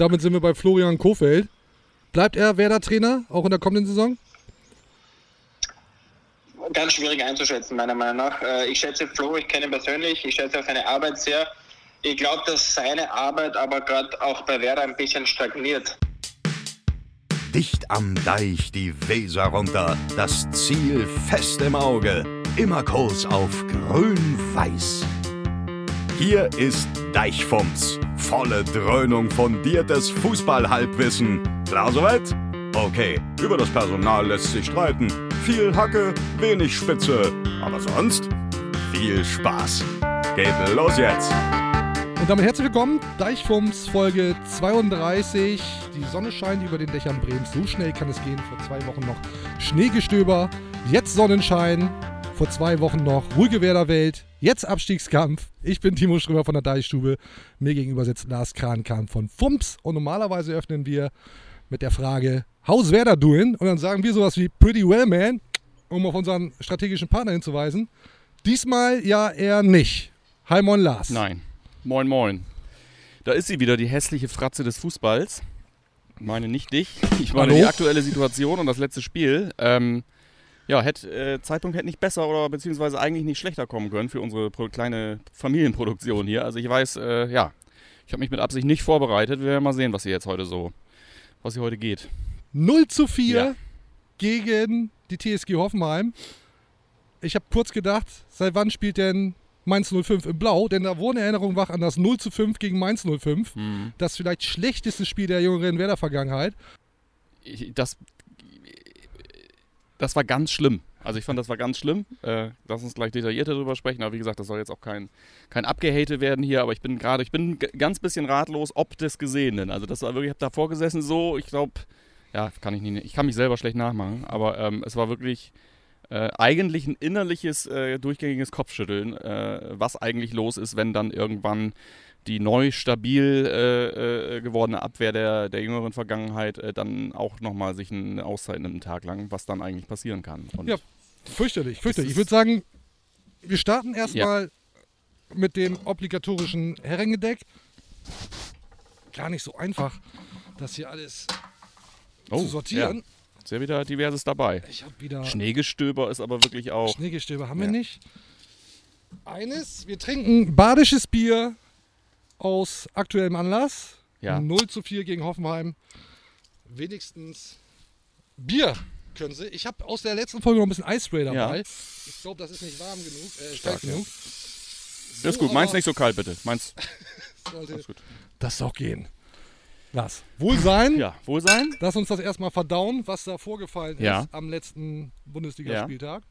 Damit sind wir bei Florian Kofeld. Bleibt er Werder-Trainer, auch in der kommenden Saison? Ganz schwierig einzuschätzen, meiner Meinung nach. Äh, ich schätze Flo, ich kenne ihn persönlich, ich schätze auch seine Arbeit sehr. Ich glaube, dass seine Arbeit aber gerade auch bei Werder ein bisschen stagniert. Dicht am Deich die Weser runter, das Ziel fest im Auge, immer Kurs auf grün-weiß. Hier ist Deichfumms, volle Dröhnung fundiertes Fußballhalbwissen. Klar soweit? Okay, über das Personal lässt sich streiten. Viel Hacke, wenig Spitze, aber sonst viel Spaß. Geht los jetzt! Und damit herzlich willkommen, Deichfumms Folge 32. Die Sonne scheint über den Dächern Bremens. So schnell kann es gehen. Vor zwei Wochen noch Schneegestöber, jetzt Sonnenschein. Vor zwei Wochen noch ruhige Werderwelt, jetzt Abstiegskampf. Ich bin Timo Strömer von der Deichstube. Mir gegenüber sitzt Lars Krankamp von Fumps. Und normalerweise öffnen wir mit der Frage, how's Werder doing? Und dann sagen wir sowas wie pretty well, man, um auf unseren strategischen Partner hinzuweisen. Diesmal ja eher nicht. Hi, moin, Lars. Nein. Moin, moin. Da ist sie wieder, die hässliche Fratze des Fußballs. Ich meine nicht dich. Ich meine Hallo? die aktuelle Situation und das letzte Spiel. Ähm, ja, hätte, äh, Zeitpunkt hätte nicht besser oder beziehungsweise eigentlich nicht schlechter kommen können für unsere kleine Familienproduktion hier. Also ich weiß, äh, ja, ich habe mich mit Absicht nicht vorbereitet. Wir werden mal sehen, was hier jetzt heute so, was hier heute geht. 0 zu 4 Ja. gegen die TSG Hoffenheim. Ich habe kurz gedacht, seit wann spielt denn Mainz 05 im Blau? Denn da wurde Erinnerung wach an das 0 zu 5 gegen Mainz 05. Hm. Das vielleicht schlechteste Spiel der jüngeren Werder-Vergangenheit. Das, das war ganz schlimm. Also ich fand, das war ganz schlimm. Äh, lass uns gleich detaillierter darüber sprechen. Aber wie gesagt, das soll jetzt auch kein, kein Abgehate werden hier. Aber ich bin gerade, ich bin ganz bisschen ratlos, ob des Gesehenen. Also das war wirklich, ich habe davor gesessen so, ich glaube, ja, kann ich nicht, ich kann mich selber schlecht nachmachen. Aber ähm, es war wirklich äh, eigentlich ein innerliches, äh, durchgängiges Kopfschütteln, äh, was eigentlich los ist, wenn dann irgendwann die neu stabil äh, äh, gewordene Abwehr der, der jüngeren Vergangenheit äh, dann auch nochmal sich eine Auszeit nimmt, einen Tag lang, was dann eigentlich passieren kann. Und Ja. Fürchterlich, fürchterlich. Ich würde sagen, wir starten erstmal mit dem obligatorischen Herrengedeck. Gar nicht so einfach, das hier alles oh, zu sortieren. Ja, ist ja wieder diverses dabei. Ich habe wieder Schneegestöber ist aber wirklich auch. Schneegestöber haben wir Ja. nicht. Eines, wir trinken badisches Bier aus aktuellem Anlass. Ja. 0 zu 4 gegen Hoffenheim. Wenigstens Bier können sie. Ich habe aus der letzten Folge noch ein bisschen Eisspray dabei. Ja. Ich glaube, das ist nicht warm genug, äh, stark Stark, ja. genug. Das ist gut, meins nicht so kalt, bitte. Meins. Sollte das doch gehen. Lars, Wohlsein. Ja, Wohlsein. Lass uns das erstmal verdauen, was da vorgefallen Ja. ist am letzten Bundesligaspieltag.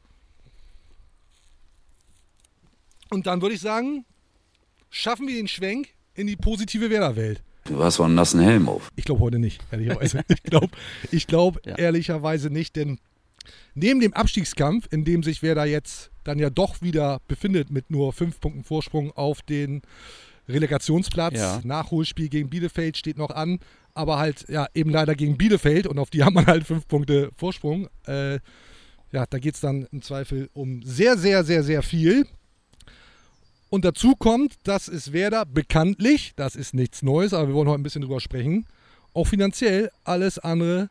Und dann würde ich sagen, schaffen wir den Schwenk in die positive Werderwelt. Du hast wohl einen nassen Helm auf. Ich glaube heute nicht, ehrlicherweise. ich glaube ich glaub Ja. ehrlicherweise nicht, denn neben dem Abstiegskampf, in dem sich Werder jetzt dann ja doch wieder befindet mit nur fünf Punkten Vorsprung auf den Relegationsplatz, Ja. Nachholspiel gegen Bielefeld steht noch an, aber halt ja eben leider gegen Bielefeld und auf die haben man halt fünf Punkte Vorsprung. Äh, ja, da geht es dann im Zweifel um sehr, sehr, sehr, sehr viel. Und dazu kommt, dass es Werder bekanntlich, das ist nichts Neues, aber wir wollen heute ein bisschen drüber sprechen, auch finanziell alles andere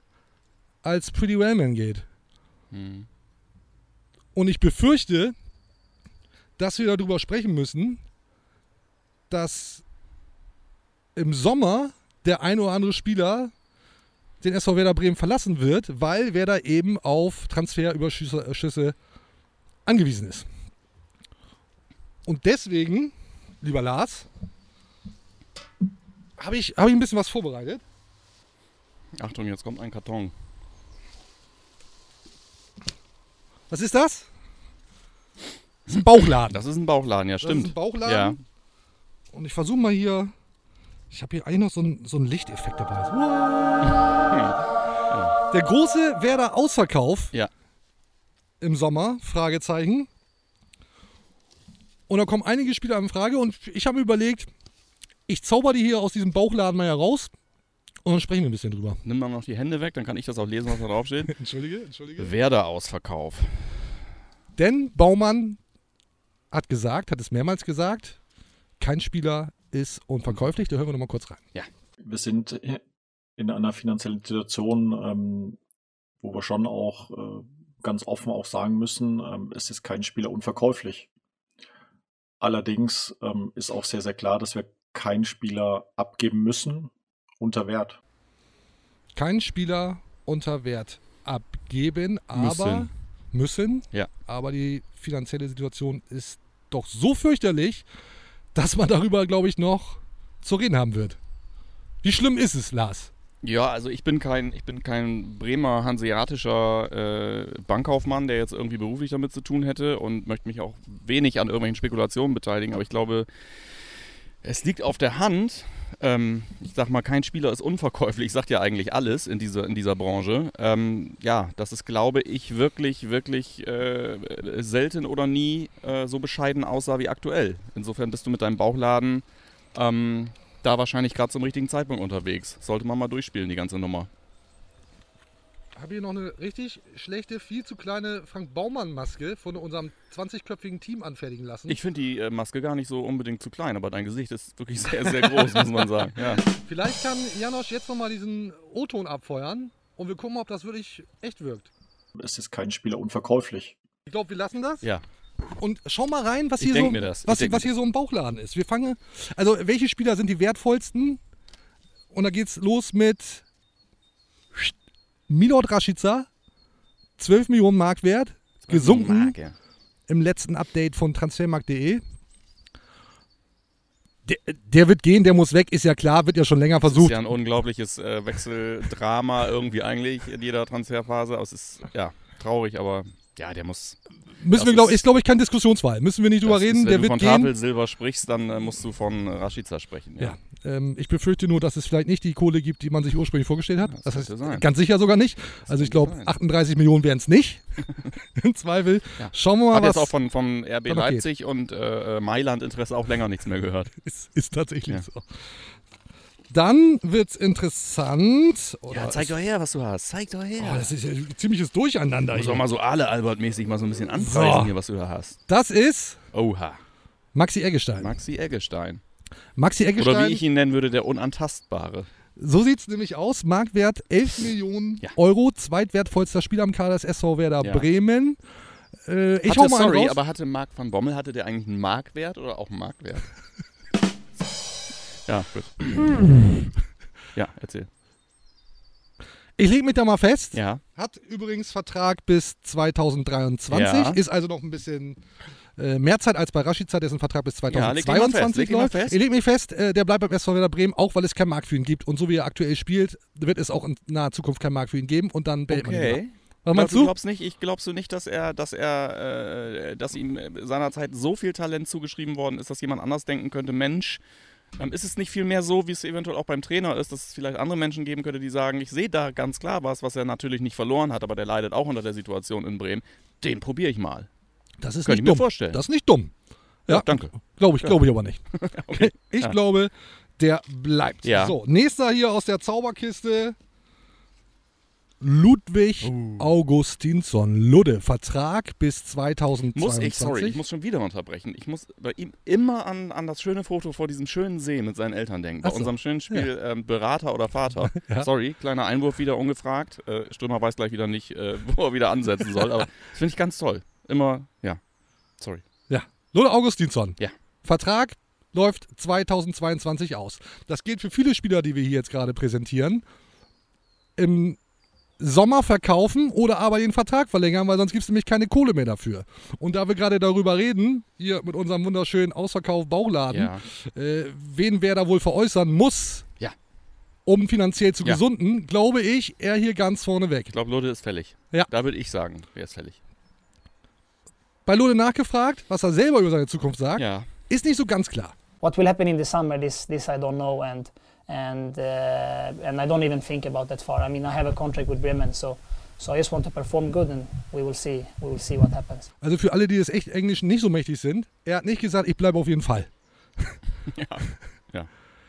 als Pretty Wellman geht. Hm. Und ich befürchte, dass wir darüber sprechen müssen, dass im Sommer der ein oder andere Spieler den SV Werder Bremen verlassen wird, weil Werder eben auf Transferüberschüsse äh, angewiesen ist. Und deswegen, lieber Lars, habe ich, hab ich ein bisschen was vorbereitet. Achtung, jetzt kommt ein Karton. Was ist das? Das ist ein Bauchladen. Das ist ein Bauchladen, ja, Das ist stimmt. ein Bauchladen. Ja. Und ich versuche mal hier. Ich habe hier eigentlich noch so einen so einen Lichteffekt dabei. Der große Werder Ausverkauf Ja. im Sommer, Fragezeichen. Und da kommen einige Spieler in Frage und ich habe mir überlegt, ich zauber die hier aus diesem Bauchladen mal heraus und dann sprechen wir ein bisschen drüber. Nimm mal noch die Hände weg, dann kann ich das auch lesen, was da draufsteht. Entschuldige, entschuldige. Werder-Ausverkauf. Denn Baumann hat gesagt, hat es mehrmals gesagt, kein Spieler ist unverkäuflich. Da hören wir noch mal kurz rein. Ja. Wir sind in einer finanziellen Situation, ähm, wo wir schon auch äh, ganz offen auch sagen müssen, ähm, es ist kein Spieler unverkäuflich. Allerdings ähm, ist auch sehr, sehr klar, dass wir keinen Spieler abgeben müssen unter Wert. Kein Spieler unter Wert abgeben, aber müssen. müssen. Ja. Aber die finanzielle Situation ist doch so fürchterlich, dass man darüber, glaube ich, noch zu reden haben wird. Wie schlimm ist es, Lars? Ja, also ich bin kein, ich bin kein Bremer hanseatischer äh, Bankkaufmann, der jetzt irgendwie beruflich damit zu tun hätte und möchte mich auch wenig an irgendwelchen Spekulationen beteiligen. Aber ich glaube, es liegt auf der Hand. Ähm, ich sag mal, kein Spieler ist unverkäuflich, sagt ja eigentlich alles in dieser, in dieser Branche. Ähm, ja, das ist, glaube ich, wirklich, wirklich äh, selten oder nie äh, so bescheiden aussah wie aktuell. Insofern bist du mit deinem Bauchladen ähm, da wahrscheinlich gerade zum richtigen Zeitpunkt unterwegs. Sollte man mal durchspielen, die ganze Nummer. Habe hier noch eine richtig schlechte, viel zu kleine Frank Baumann-Maske von unserem 20-köpfigen Team anfertigen lassen. Ich finde die äh, Maske gar nicht so unbedingt zu klein, aber dein Gesicht ist wirklich sehr, sehr groß, muss man sagen. Ja. Vielleicht kann Janosch jetzt nochmal diesen O-Ton abfeuern und wir gucken, ob das wirklich echt wirkt. Es ist kein Spieler unverkäuflich. Ich glaube, wir lassen das. Ja. Und schau mal rein, was hier, so, was, was hier so im Bauchladen ist. Wir fangen, also welche Spieler sind die wertvollsten? Und da geht's los mit Milot Rashica, 12 Millionen Mark wert, gesunken Marke. im letzten Update von transfermarkt.de. Der, der wird gehen, der muss weg, ist ja klar, wird ja schon länger Das ist versucht. ja ein unglaubliches äh, Wechseldrama irgendwie eigentlich in jeder Transferphase. Aber es ist ja traurig, aber ja, der muss. Müssen wir, das glaub, ist- glaube ich kein Diskussionswahl. Müssen wir nicht drüber das reden, ist, wenn der du wird von gehen. Tafelsilber sprichst, dann äh, musst du von Rashica sprechen. Ja, ähm, ich befürchte nur, dass es vielleicht nicht die Kohle gibt, die man sich ursprünglich vorgestellt hat. Das Das, heißt, sein. ganz sicher sogar nicht. also ich glaube, sein. 38 Millionen wären es nicht. Im Zweifel. Ja. Schauen wir mal, Hat was jetzt auch von, von RB noch geht. Leipzig und äh, äh, Mailand Interesse auch länger nichts mehr gehört. ist, ist tatsächlich Ja. so. Dann wird's interessant. Oder Ja, zeig ist, doch her, was du hast. Zeig doch her. oh, das ist ja ein ziemliches Durcheinander. muss Hier. auch mal so Ale Albert-mäßig mal so ein bisschen anpreisen So. hier, was du da hast. Das ist Oha. Maxi Eggestein. Maxi Eggestein. Maxi Eggestein. Oder wie ich ihn nennen würde, der Unantastbare. So sieht es nämlich aus. Marktwert 11 Millionen Ja. Euro. Zweitwertvollster Spieler am Kader des SV Werder Ja. Bremen. Äh, ich hatte, hau mal sorry, raus. aber hatte Marc van Bommel, hatte der eigentlich einen Markwert oder auch einen Marktwert? ja, gut. ja, erzähl. Ich lege mich da mal fest. Ja, Hat übrigens Vertrag bis 2023. Ja. Ist also noch ein bisschen äh, mehr Zeit als bei Rashica, dessen Vertrag bis Ja, leg dich mal fest, 2022 leg dich mal läuft. Ich lege mich fest, äh, der bleibt beim SV Werder Bremen, auch weil es keinen Markt für ihn gibt. Und so wie er aktuell spielt, wird es auch in naher Zukunft keinen Markt für ihn geben. Und dann behält man ihn. okay. Was meinst du glaubst nicht, ich glaubst du nicht, dass er, dass er, äh, dass ihm seinerzeit so viel Talent zugeschrieben worden ist, dass jemand anders denken könnte, Mensch, ist es nicht viel mehr so, wie es eventuell auch beim Trainer ist, dass es vielleicht andere Menschen geben könnte, die sagen, ich sehe da ganz klar was, was er natürlich nicht verloren hat, aber der leidet auch unter der Situation in Bremen. Den probiere ich mal. Das ist Könnte nicht ich mir dumm. vorstellen. Das ist nicht dumm. Ja, danke. Glaube ich, glaube ich aber nicht. Okay. Ich Ja. glaube, der bleibt. Ja. So, nächster hier aus der Zauberkiste. Ludwig Uh. Augustinsson. Ludde, Vertrag bis 2022. Muss ich, sorry, ich muss schon wieder unterbrechen. Ich muss bei ihm immer an, an das schöne Foto vor diesem schönen See mit seinen Eltern denken. Bei so. unserem schönen Spiel ähm, Berater oder Vater. Ja. Sorry, kleiner Einwurf wieder ungefragt. Äh, Stürmer weiß gleich wieder nicht, äh, wo er wieder ansetzen soll. Aber das finde ich ganz toll. Immer, ja. Sorry. Ja, Ludde Augustinsson. Ja. Vertrag läuft 2022 aus. Das gilt für viele Spieler, die wir hier jetzt gerade präsentieren. Im Sommer verkaufen oder aber den Vertrag verlängern, weil sonst gibt es nämlich keine Kohle mehr dafür. Und da wir gerade darüber reden, hier mit unserem wunderschönen Ausverkauf Bauladen, Ja. äh, wen wer da wohl veräußern muss, Ja. um finanziell zu Ja. gesunden, glaube ich, er hier ganz vorne weg. Ich glaube, Lode ist fällig. Ja. Da würde ich sagen, er ist fällig. Bei Lode nachgefragt, was er selber über seine Zukunft sagt, Ja. ist nicht so ganz klar. What will happen in the summer, this this I don't know, and and uh, and I don't even think about that far. I mean, I have a contract with Bremen, so so I just want to perform good, and we will see we will see what happens. Also für alle, die des echt Englischen nicht so mächtig sind, er hat nicht gesagt, ich bleibe auf jeden Fall.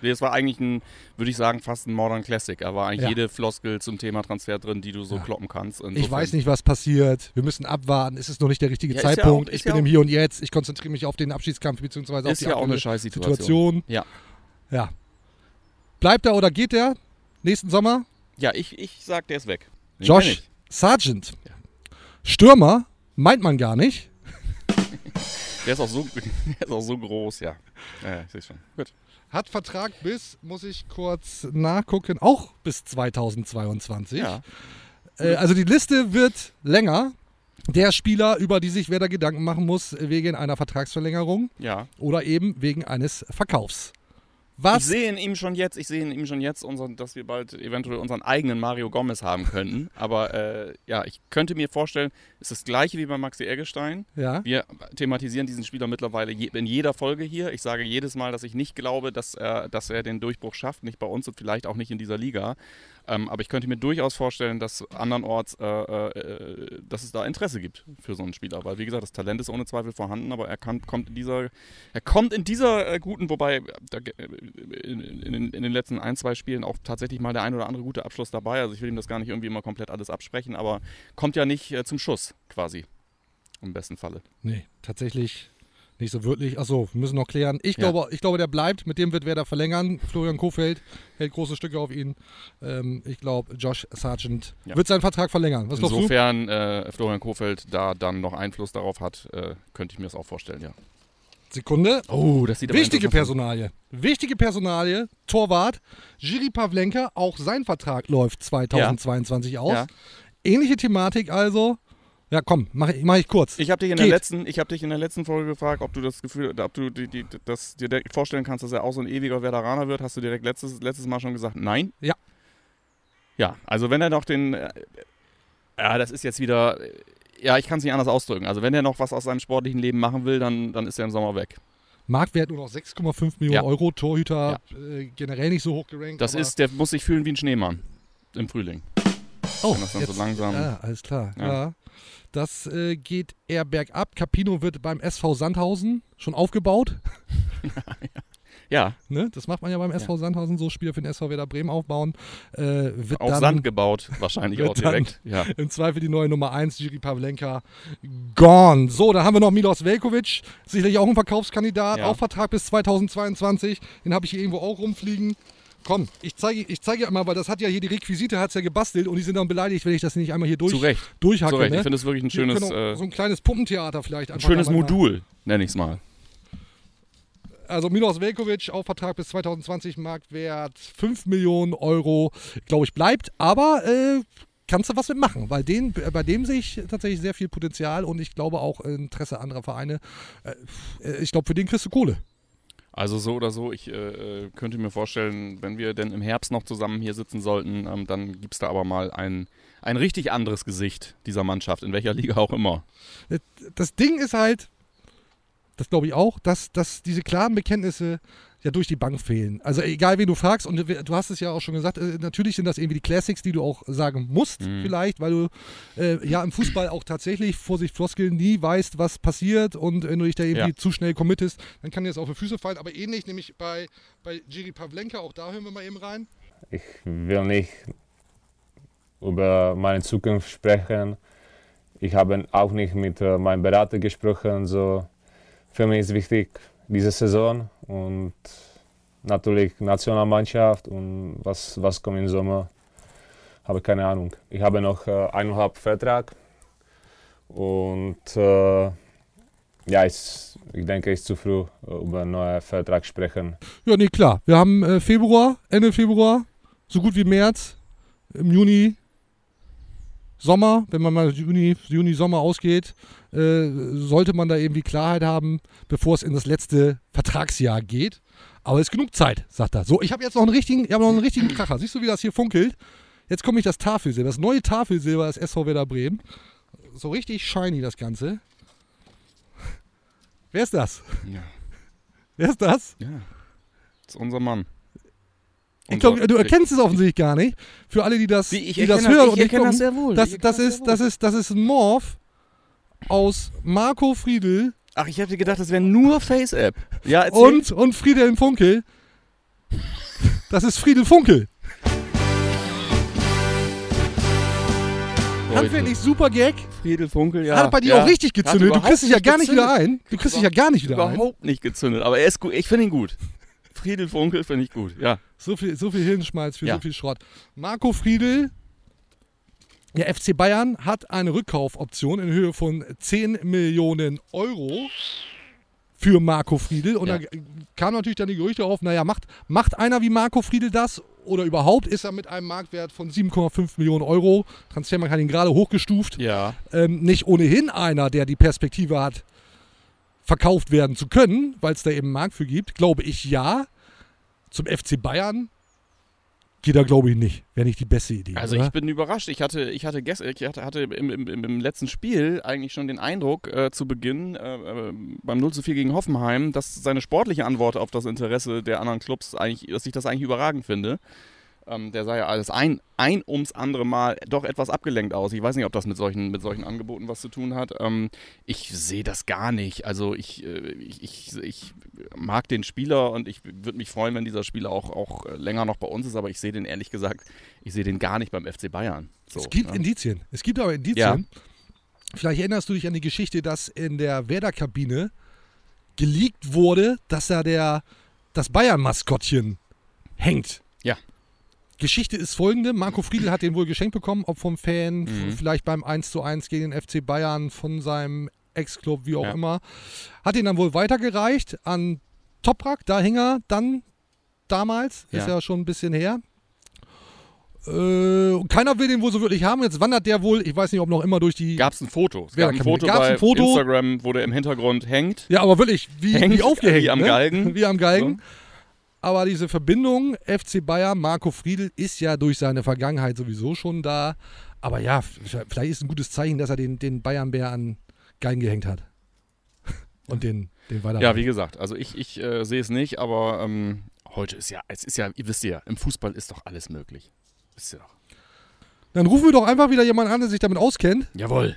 Nee, Es war eigentlich ein, würde ich sagen, fast ein Modern Classic. Da war eigentlich Ja. jede Floskel zum Thema Transfer drin, die du so Ja. kloppen kannst. Ich Insofern- weiß nicht, was passiert. Wir müssen abwarten. Es ist noch nicht der richtige Ja, ja Zeitpunkt. auch- ich bin ja im Hier und Jetzt. Ich konzentriere mich auf den Abschiedskampf bzw. auf Ist die ja auch eine Scheißsituation. Situation. Ja. Ja. Bleibt er oder geht er nächsten Sommer? Ja, ich, ich sag, der ist weg. Den Josh. Sargent. Stürmer, meint man gar nicht. Der ist auch so, der ist auch so groß, ja. Ja, ja ich sehe schon. Gut. Hat Vertrag bis, muss ich kurz nachgucken, auch bis 2022. Ja. Äh, also die Liste wird länger. Der Spieler, über die sich Werder Gedanken machen muss, wegen einer Vertragsverlängerung Ja. oder eben wegen eines Verkaufs. Ich Was? sehe in ihm schon jetzt, ich sehe in ihm schon jetzt, unseren, dass wir bald eventuell unseren eigenen Mario Gomez haben könnten. Aber äh, ja, ich könnte mir vorstellen, es ist das gleiche wie bei Maxi Eggestein. Ja. Wir thematisieren diesen Spieler mittlerweile je, in jeder Folge hier. Ich sage jedes Mal, dass ich nicht glaube, dass er, dass er den Durchbruch schafft, nicht bei uns und vielleicht auch nicht in dieser Liga. Ähm, aber ich könnte mir durchaus vorstellen, dass andernorts, äh, äh, dass es da Interesse gibt für so einen Spieler. Weil wie gesagt, das Talent ist ohne Zweifel vorhanden, aber er kann, kommt in dieser, er kommt in dieser äh, guten, wobei da, äh, in, in, den- in den letzten ein, zwei Spielen auch tatsächlich mal der ein oder andere gute Abschluss dabei. Also ich will ihm das gar nicht irgendwie immer komplett alles absprechen, aber kommt ja nicht äh, zum Schuss quasi. Im besten Falle. Nee, tatsächlich nicht so wirklich. Achso, wir müssen noch klären. Ich, Ja. glaube, ich glaube, der bleibt. Mit dem wird Werder verlängern. Florian Kofeld hält große Stücke auf ihn. Ähm, ich glaube, Josh Sargent Ja. wird seinen Vertrag verlängern. Was? Insofern äh, Florian Kofeld da dann noch Einfluss darauf hat, äh, könnte ich mir das auch vorstellen, ja. Sekunde. Oh, das sieht Wichtige Personalie. Wichtige Personalie. Torwart. Jiri Pavlenka. Auch sein Vertrag läuft 2022 aus. Ja. Ähnliche Thematik also. Ja, komm, mache ich, mach ich kurz. Ich habe dich in der Geht. letzten, ich habe dich in der letzten Folge gefragt, ob du das Gefühl, ob du die, die, das dir direkt vorstellen kannst, dass er auch so ein ewiger Veteraner wird. Hast du direkt letztes, letztes Mal schon gesagt, nein? Ja. Ja, also wenn er noch den, äh, ja, das ist jetzt wieder, äh, ja, ich kann es nicht anders ausdrücken. Also wenn er noch was aus seinem sportlichen Leben machen will, dann, dann ist er im Sommer weg. Marktwert nur noch 6,5 Millionen Ja. Euro. Torhüter äh, generell nicht so hoch gerankt. Das ist, der muss sich fühlen wie ein Schneemann im Frühling. Oh, wenn das dann so langsam- Ja, alles klar. Ja. Ja. Das äh, geht eher bergab. Capino wird beim SV Sandhausen schon aufgebaut. Ja, Ne? Das macht man ja beim SV Sandhausen so, Spieler für den SV Werder Bremen aufbauen. Äh, wird auf dann Sand gebaut, wahrscheinlich auch direkt. Ja. im Zweifel die neue Nummer 1, Jiri Pavlenka, gone. So, dann haben wir noch Milos Velkovic, sicherlich auch ein Verkaufskandidat, Ja. auch Vertrag bis 2022. Den habe ich hier irgendwo auch rumfliegen. Komm, ich zeige ich zeige ja mal, weil das hat ja hier die Requisite, hat es ja gebastelt und die sind dann beleidigt, wenn ich das nicht einmal hier durch, Zu Recht. durchhacke. Zu Recht. ne? Ich finde es wirklich ein schönes, auch äh, so ein kleines Puppentheater vielleicht ein schönes machen. Modul, nenne ich es mal. Also Milos Velkovic auf Vertrag bis 2020, Marktwert 5 Millionen Euro, glaube ich, bleibt. Aber äh, kannst du was mitmachen, weil den, bei dem sehe ich tatsächlich sehr viel Potenzial und ich glaube auch Interesse anderer Vereine. Äh, ich glaube, für den kriegst du Kohle. Also so oder so, ich äh, äh, könnte mir vorstellen, wenn wir denn im Herbst noch zusammen hier sitzen sollten, ähm, dann gibt es da aber mal ein, ein richtig anderes Gesicht dieser Mannschaft, in welcher Liga auch immer. Das Ding ist halt, das glaube ich auch, dass, dass diese klaren Bekenntnisse ja durch die Bank fehlen. Also egal, wen du fragst, und du hast es ja auch schon gesagt, äh, natürlich sind das irgendwie die Classics, die du auch sagen musst, Mhm. vielleicht, weil du äh, ja im Fußball auch tatsächlich, Vorsicht Floskeln, nie weißt, was passiert und wenn du dich da irgendwie Ja. zu schnell committest, dann kann dir das auf die Füße fallen. Aber ähnlich, nämlich bei, bei Jiri Pavlenka, auch da hören wir mal eben rein. Ich will nicht über meine Zukunft sprechen. Ich habe auch nicht mit äh, meinem Berater gesprochen. So, für mich ist wichtig diese Saison und natürlich Nationalmannschaft und was, was kommt im Sommer, habe keine Ahnung. Ich habe noch äh, eineinhalb Vertrag und äh, ja, es, ich denke, es ist zu früh äh, über einen neuen Vertrag sprechen. Ja, nee, klar. Wir haben äh, Februar, Ende Februar, so gut wie März, im Juni, Sommer, wenn man mal Juni, Juni Sommer ausgeht, äh, sollte man da irgendwie Klarheit haben, bevor es in das letzte Vertragsjahr geht. Aber es ist genug Zeit, sagt er. So, ich habe jetzt noch einen richtigen, ich noch einen richtigen Kracher. Siehst du, wie das hier funkelt? Jetzt komme ich das Tafelsilber, das neue Tafelsilber des SV Werder Bremen. So richtig shiny das Ganze. Wer ist das? Ja. Wer ist das? ja. Das ist unser Mann. Ich glaube, du erkennst es offensichtlich gar nicht. Für alle, die das, Wie, die das hören und ich nicht erkenne das gucken, sehr wohl. Das, das, das ist, das, ist, das ist ein Morph aus Marco Friedl Ach, ich hätte gedacht, das wäre nur Face-App. Ja, erzähl. und, und Friedhelm Funkel. Das ist Friedel Funkel. Handwerklich super Gag. Friedel Funkel, ja. Hat bei dir ja. auch richtig gezündet. Du überhaupt kriegst dich ja gar nicht wieder gezündet. ein. Du kriegst dich ja gar nicht wieder ein. Überhaupt nicht gezündet, aber er ist gut. Ich finde ihn gut. Friedel Funkel finde ich gut, ja. So viel, so viel Hirnschmalz für Ja. so viel Schrott. Marco Friedel, der FC Bayern hat eine Rückkaufoption in Höhe von 10 Millionen Euro für Marco Friedel. Und Ja. da kamen natürlich dann die Gerüchte auf, naja, macht, macht einer wie Marco Friedel das? Oder überhaupt ist er mit einem Marktwert von 7,5 Millionen Euro, Transfermarkt hat ihn gerade hochgestuft, Ja. ähm, nicht ohnehin einer, der die Perspektive hat, verkauft werden zu können, weil es da eben einen Markt für gibt, glaube ich ja. Zum FC Bayern geht da, glaube ich, nicht. Wäre nicht die beste Idee. Also oder? ich bin überrascht. Ich hatte, ich hatte, gest ich hatte, hatte im, im, im letzten Spiel eigentlich schon den Eindruck äh, zu Beginn äh, äh, beim 0 zu 4 gegen Hoffenheim, dass seine sportliche Antwort auf das Interesse der anderen Clubs eigentlich, dass ich das eigentlich überragend finde. Ähm, der sah ja alles ein, ein ums andere Mal doch etwas abgelenkt aus. Ich weiß nicht, ob das mit solchen, mit solchen Angeboten was zu tun hat. Ähm, ich sehe das gar nicht. Also ich, äh, ich, ich, ich mag den Spieler und ich würde mich freuen, wenn dieser Spieler auch, auch äh, länger noch bei uns ist, aber ich sehe den ehrlich gesagt, ich sehe den gar nicht beim FC Bayern. So, es gibt ne? Indizien. Es gibt aber Indizien. Vielleicht erinnerst du dich an die Geschichte, dass in der Werder-Kabine geleakt wurde, dass da der, das Bayern-Maskottchen hängt. Ja. Geschichte ist folgende: Marco Friedl hat den wohl geschenkt bekommen, ob vom Fan, Mhm. vielleicht beim 1 zu 1 gegen den FC Bayern, von seinem Ex-Club, wie auch Ja. immer. Hat ihn dann wohl weitergereicht an Toprak, da hing er dann damals, ist Ja. ja schon ein bisschen her. Äh, keiner will den wohl so wirklich haben. Jetzt wandert der wohl, ich weiß nicht, ob noch immer durch die. Gab es ein Foto? Es gab ein Foto gab's bei ein Foto? Instagram, wo der im Hintergrund hängt. ja, aber wirklich, wie, Hängt wie aufgehängt. wie am ne? Galgen. Wie am Galgen. Aber diese Verbindung FC Bayern, Marco Friedl ist ja durch seine Vergangenheit sowieso schon da. Aber ja, vielleicht ist ein gutes Zeichen, dass er den, den Bayern-Bär an Galgen gehängt hat. Und den, den weiter. Ja, wie gesagt, also ich, ich äh, sehe es nicht, aber ähm, heute ist ja, es ist ja, ihr wisst ja, im Fußball ist doch alles möglich. Wisst ihr doch. Dann rufen wir doch einfach wieder jemanden an, der sich damit auskennt. Jawohl.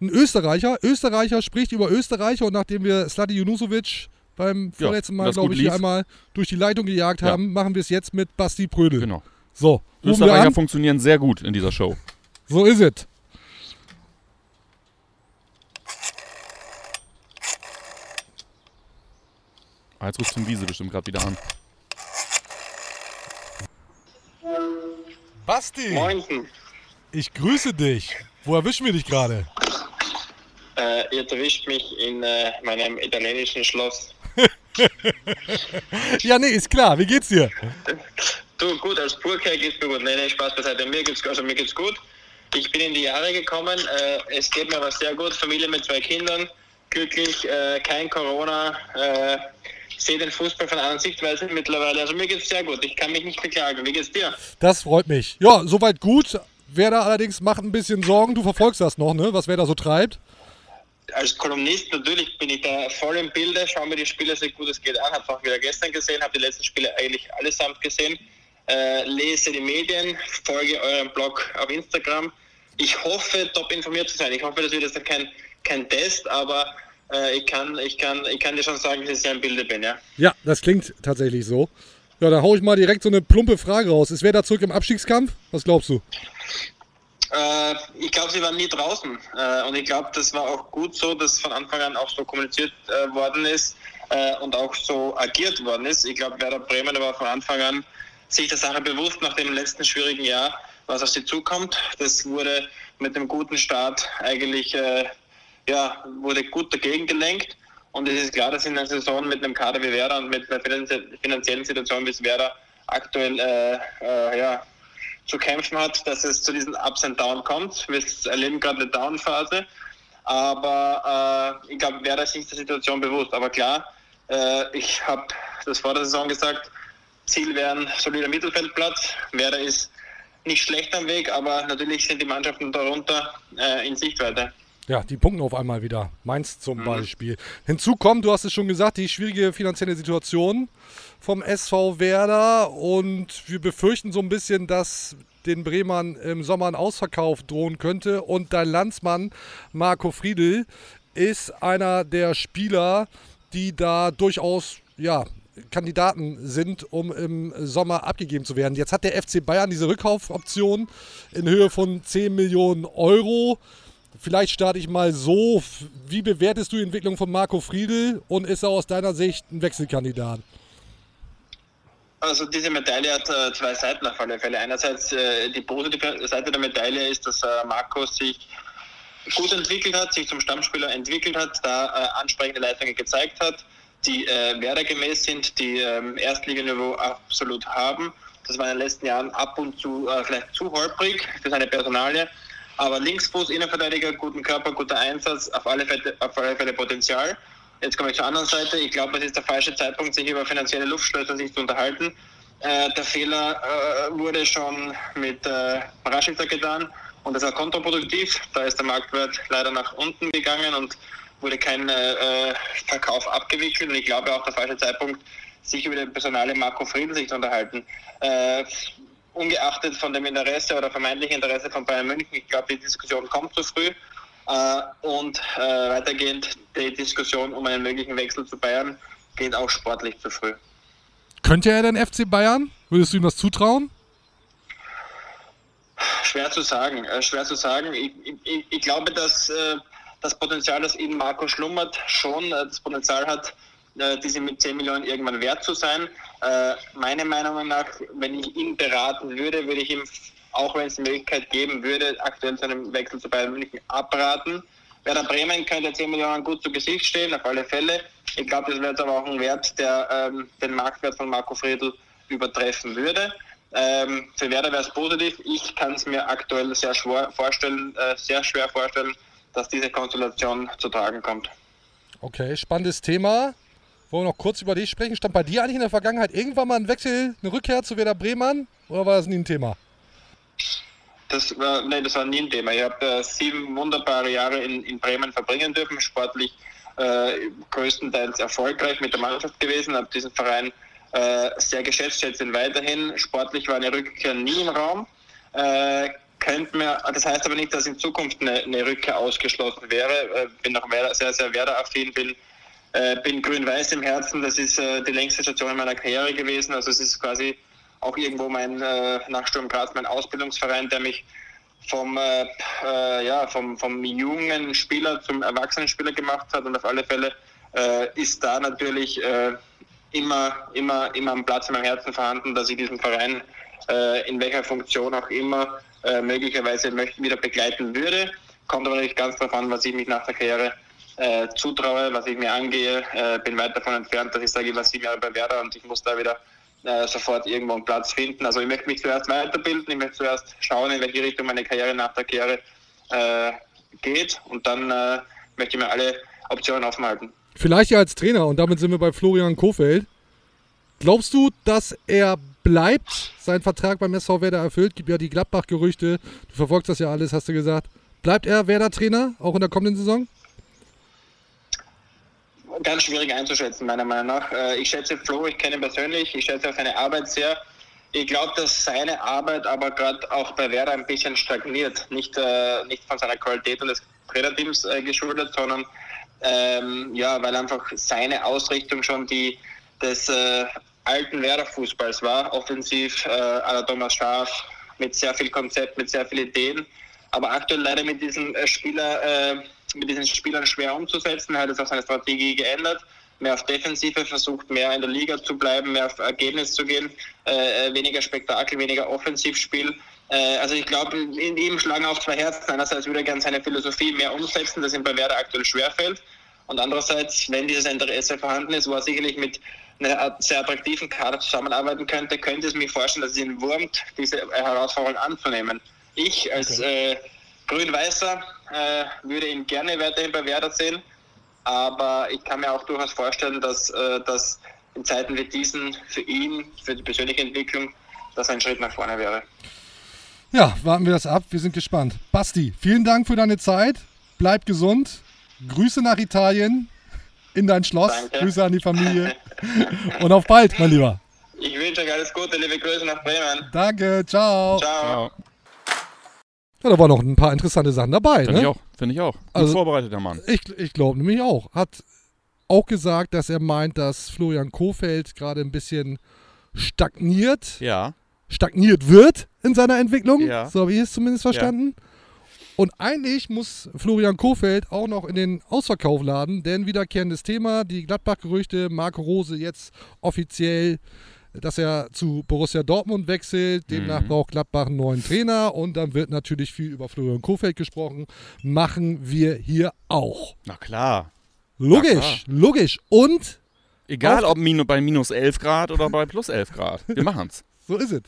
Ein Österreicher. Österreicher spricht über Österreicher und nachdem wir Slati Junusovic beim Ja, vorletzten Mal, glaube ich, hier lief. einmal durch die Leitung gejagt Ja. haben, machen wir es jetzt mit Basti Prödel. Genau. So, Österreicher funktionieren sehr gut in dieser Show. So ist es. Ah, jetzt ruft Tim Wiese bestimmt gerade wieder an. Basti, Moinsen. ich grüße dich. Wo erwischen wir dich gerade? Äh, ihr erwischt mich in äh, meinem italienischen Schloss. Ja, nee, ist klar. Wie geht's dir? Du, gut, als Burker geht's mir gut. Nee, nee, Spaß beiseite. Mir geht's, also mir geht's gut. Ich bin in die Jahre gekommen. Äh, es geht mir aber sehr gut. Familie mit zwei Kindern. Glücklich, äh, kein Corona. Äh, sehe den Fußball von anderen Sichtweise mittlerweile. Also mir geht's sehr gut. Ich kann mich nicht beklagen. Wie geht's dir? Das freut mich. Ja, soweit gut. Werder allerdings macht ein bisschen Sorgen. Du verfolgst das noch, ne? Was Werder so treibt. Als Kolumnist natürlich bin ich da voll im Bilde, schaue mir die Spiele so gut es geht an, habe auch wieder gestern gesehen, habe die letzten Spiele eigentlich allesamt gesehen, äh, lese die Medien, folge eurem Blog auf Instagram. Ich hoffe, top informiert zu sein. Ich hoffe, das wird jetzt kein, kein Test, aber äh, ich, kann, ich, kann, ich kann dir schon sagen, dass ich sehr im Bilde bin, ja. Ja, das klingt tatsächlich so. Ja, dann hau ich mal direkt so eine plumpe Frage raus. Ist Werder zurück im Abstiegskampf? Was glaubst du? Äh, ich glaube, sie waren nie draußen. Äh, und ich glaube, das war auch gut so, dass von Anfang an auch so kommuniziert äh, worden ist äh, und auch so agiert worden ist. Ich glaube, Werder Bremen war von Anfang an sich der Sache bewusst nach dem letzten schwierigen Jahr, was auf sie zukommt. Das wurde mit dem guten Start eigentlich, äh, ja, wurde gut dagegen gelenkt. Und es ist klar, dass in einer Saison mit einem Kader wie Werder und mit einer finanzie- finanziellen Situation wie es Werder aktuell äh, äh, ja, zu kämpfen hat, dass es zu diesen Ups and Downs kommt. Wir erleben gerade eine Down-Phase, aber äh, ich glaube, ist sich der Situation bewusst. Aber klar, äh, ich habe das vor der Saison gesagt, Ziel wäre ein solider Mittelfeldplatz. Werder ist nicht schlecht am Weg, aber natürlich sind die Mannschaften darunter äh, in Sichtweite. Ja, die punkten auf einmal wieder. Mainz zum Beispiel. Hinzu kommt, du hast es schon gesagt, die schwierige finanzielle Situation vom SV Werder und wir befürchten so ein bisschen, dass den Bremern im Sommer ein Ausverkauf drohen könnte und dein Landsmann Marco Friedl ist einer der Spieler, die da durchaus ja, Kandidaten sind, um im Sommer abgegeben zu werden. Jetzt hat der FC Bayern diese Rückkaufoption in Höhe von 10 Millionen Euro. Vielleicht starte ich mal so. Wie bewertest du die Entwicklung von Marco Friedl und ist er aus deiner Sicht ein Wechselkandidat? Also diese Medaille hat äh, zwei Seiten auf alle Fälle. Einerseits äh, die positive Seite der Medaille ist, dass äh, Marco sich gut entwickelt hat, sich zum Stammspieler entwickelt hat, da äh, ansprechende Leistungen gezeigt hat, die äh, werdergemäß sind, die ähm, Erstliganiveau absolut haben. Das war in den letzten Jahren ab und zu äh, vielleicht zu holprig für seine Personalie. Aber Linksfuß, Innenverteidiger, guten Körper, guter Einsatz, auf alle Fälle, auf alle Fälle Potenzial. Jetzt komme ich zur anderen Seite. Ich glaube, es ist der falsche Zeitpunkt, sich über finanzielle Luftschlösser zu unterhalten. Äh, der Fehler äh, wurde schon mit äh, Rashica getan und das war kontraproduktiv. Da ist der Marktwert leider nach unten gegangen und wurde kein äh, Verkauf abgewickelt. Und ich glaube auch der falsche Zeitpunkt, sich über den Personale Marco Friedl sich zu unterhalten. Äh, ungeachtet von dem Interesse oder vermeintlichen Interesse von Bayern München, ich glaube, die Diskussion kommt zu früh. Äh, und äh, weitergehend die Diskussion um einen möglichen Wechsel zu Bayern geht auch sportlich zu früh. Könnte er denn FC Bayern? Würdest du ihm das zutrauen? Schwer zu sagen, äh, schwer zu sagen. Ich, ich, ich glaube, dass äh, das Potenzial, das in Marco schlummert, schon äh, das Potenzial hat, diese mit 10 Millionen irgendwann wert zu sein. Äh, meiner Meinung nach, wenn ich ihn beraten würde, würde ich ihm, auch wenn es die Möglichkeit geben würde, aktuell zu einem Wechsel zu Bayern München abraten. Werder Bremen könnte 10 Millionen gut zu Gesicht stehen, auf alle Fälle. Ich glaube, das wäre jetzt aber auch ein Wert, der ähm, den Marktwert von Marco Friedl übertreffen würde. Ähm, für Werder wäre es positiv. Ich kann es mir aktuell sehr schwer vorstellen, äh, sehr schwer vorstellen, dass diese Konstellation zu tragen kommt. Okay, spannendes Thema. Wollen wir noch kurz über dich sprechen? Stand bei dir eigentlich in der Vergangenheit irgendwann mal ein Wechsel, eine Rückkehr zu Werder Bremen? Oder war das nie ein Thema? Das war, nee, das war nie ein Thema. Ich habe äh, sieben wunderbare Jahre in, in Bremen verbringen dürfen, sportlich äh, größtenteils erfolgreich mit der Mannschaft gewesen, habe diesen Verein äh, sehr geschätzt, schätze ihn weiterhin. Sportlich war eine Rückkehr nie im Raum. Äh, könnte mir, das heißt aber nicht, dass in Zukunft eine, eine Rückkehr ausgeschlossen wäre. Äh, bin noch sehr, sehr Werder-affin, bin, äh, bin grün-weiß im Herzen. Das ist äh, die längste Station in meiner Karriere gewesen. Also es ist quasi auch irgendwo mein äh, nach Sturm Graz mein Ausbildungsverein, der mich vom, äh, äh, ja, vom, vom jungen Spieler zum erwachsenen Spieler gemacht hat und auf alle Fälle äh, ist da natürlich äh, immer, immer, immer am Platz in meinem Herzen vorhanden, dass ich diesen Verein äh, in welcher Funktion auch immer äh, möglicherweise möchten, wieder begleiten würde. Kommt aber nicht ganz darauf an, was ich mich nach der Karriere äh, zutraue, was ich mir angehe. Äh, bin weit davon entfernt, dass ich sage, ich war sieben Jahre bei Werder und ich muss da wieder äh, sofort irgendwo einen Platz finden. Also ich möchte mich zuerst weiterbilden, ich möchte zuerst schauen, in welche Richtung meine Karriere nach der Karriere äh, geht und dann äh, möchte ich mir alle Optionen offen halten. Vielleicht ja als Trainer und damit sind wir bei Florian Kofeld. Glaubst du, dass er bleibt, sein Vertrag beim SV Werder erfüllt? Gibt ja die Gladbach-Gerüchte. Du verfolgst das ja alles, hast du gesagt. Bleibt er Werder-Trainer, auch in der kommenden Saison? Ganz schwierig einzuschätzen, meiner Meinung nach. Äh, ich schätze Flo, ich kenne ihn persönlich, ich schätze auch seine Arbeit sehr. Ich glaube, dass seine Arbeit aber gerade auch bei Werder ein bisschen stagniert. Nicht, äh, nicht von seiner Qualität und des Trainerteams äh, geschuldet, sondern ähm, ja, weil einfach seine Ausrichtung schon die des äh, alten Werder-Fußballs war, offensiv äh, la Thomas Schaaf, mit sehr viel Konzept, mit sehr vielen Ideen. Aber aktuell leider mit diesen äh, Spieler, äh, mit diesen Spielern schwer umzusetzen. Er hat jetzt auch seine Strategie geändert, mehr auf Defensive versucht, mehr in der Liga zu bleiben, mehr auf Ergebnis zu gehen, äh, weniger Spektakel, weniger Offensivspiel. Äh, also ich glaube, in ihm schlagen auch zwei Herzen. Einerseits würde er gerne seine Philosophie mehr umsetzen, das ihm bei Werder aktuell schwerfällt. Und andererseits, wenn dieses Interesse vorhanden ist, wo er sicherlich mit einer sehr attraktiven Kader zusammenarbeiten könnte, könnte es mir vorstellen, dass es ihn wurmt, diese Herausforderung anzunehmen. Ich als äh, Grün-Weißer äh, würde ihn gerne weiterhin bei Werder sehen, aber ich kann mir auch durchaus vorstellen, dass, äh, dass in Zeiten wie diesen für ihn, für die persönliche Entwicklung, das ein Schritt nach vorne wäre. Ja, warten wir das ab. Wir sind gespannt. Basti, vielen Dank für deine Zeit. Bleib gesund. Grüße nach Italien in dein Schloss. Danke. Grüße an die Familie. Und auf bald, mein Lieber. Ich wünsche euch alles Gute, liebe Grüße nach Bremen. Danke, ciao. Ciao. Ja, da waren noch ein paar interessante Sachen dabei. Finde ne? ich auch. Finde ich auch. Gut Also- vorbereiteter Mann. Ich, ich glaube nämlich auch. Hat auch gesagt, dass er meint, dass Florian Kofeld gerade ein bisschen stagniert, Ja. stagniert wird in seiner Entwicklung. Ja. So habe ich es zumindest verstanden. Und eigentlich muss Florian Kofeld auch noch in den Ausverkauf laden, denn wiederkehrendes Thema, die Gladbach-Gerüchte, Marco Rose jetzt offiziell dass er zu Borussia Dortmund wechselt. Demnach Mhm. braucht Gladbach einen neuen Trainer und dann wird natürlich viel über Florian Kofeld gesprochen. Machen wir hier auch. Na klar. Logisch, logisch. Und Egal ob minu- bei minus 11 Grad oder bei plus 11 Grad. Wir machen's. so ist es.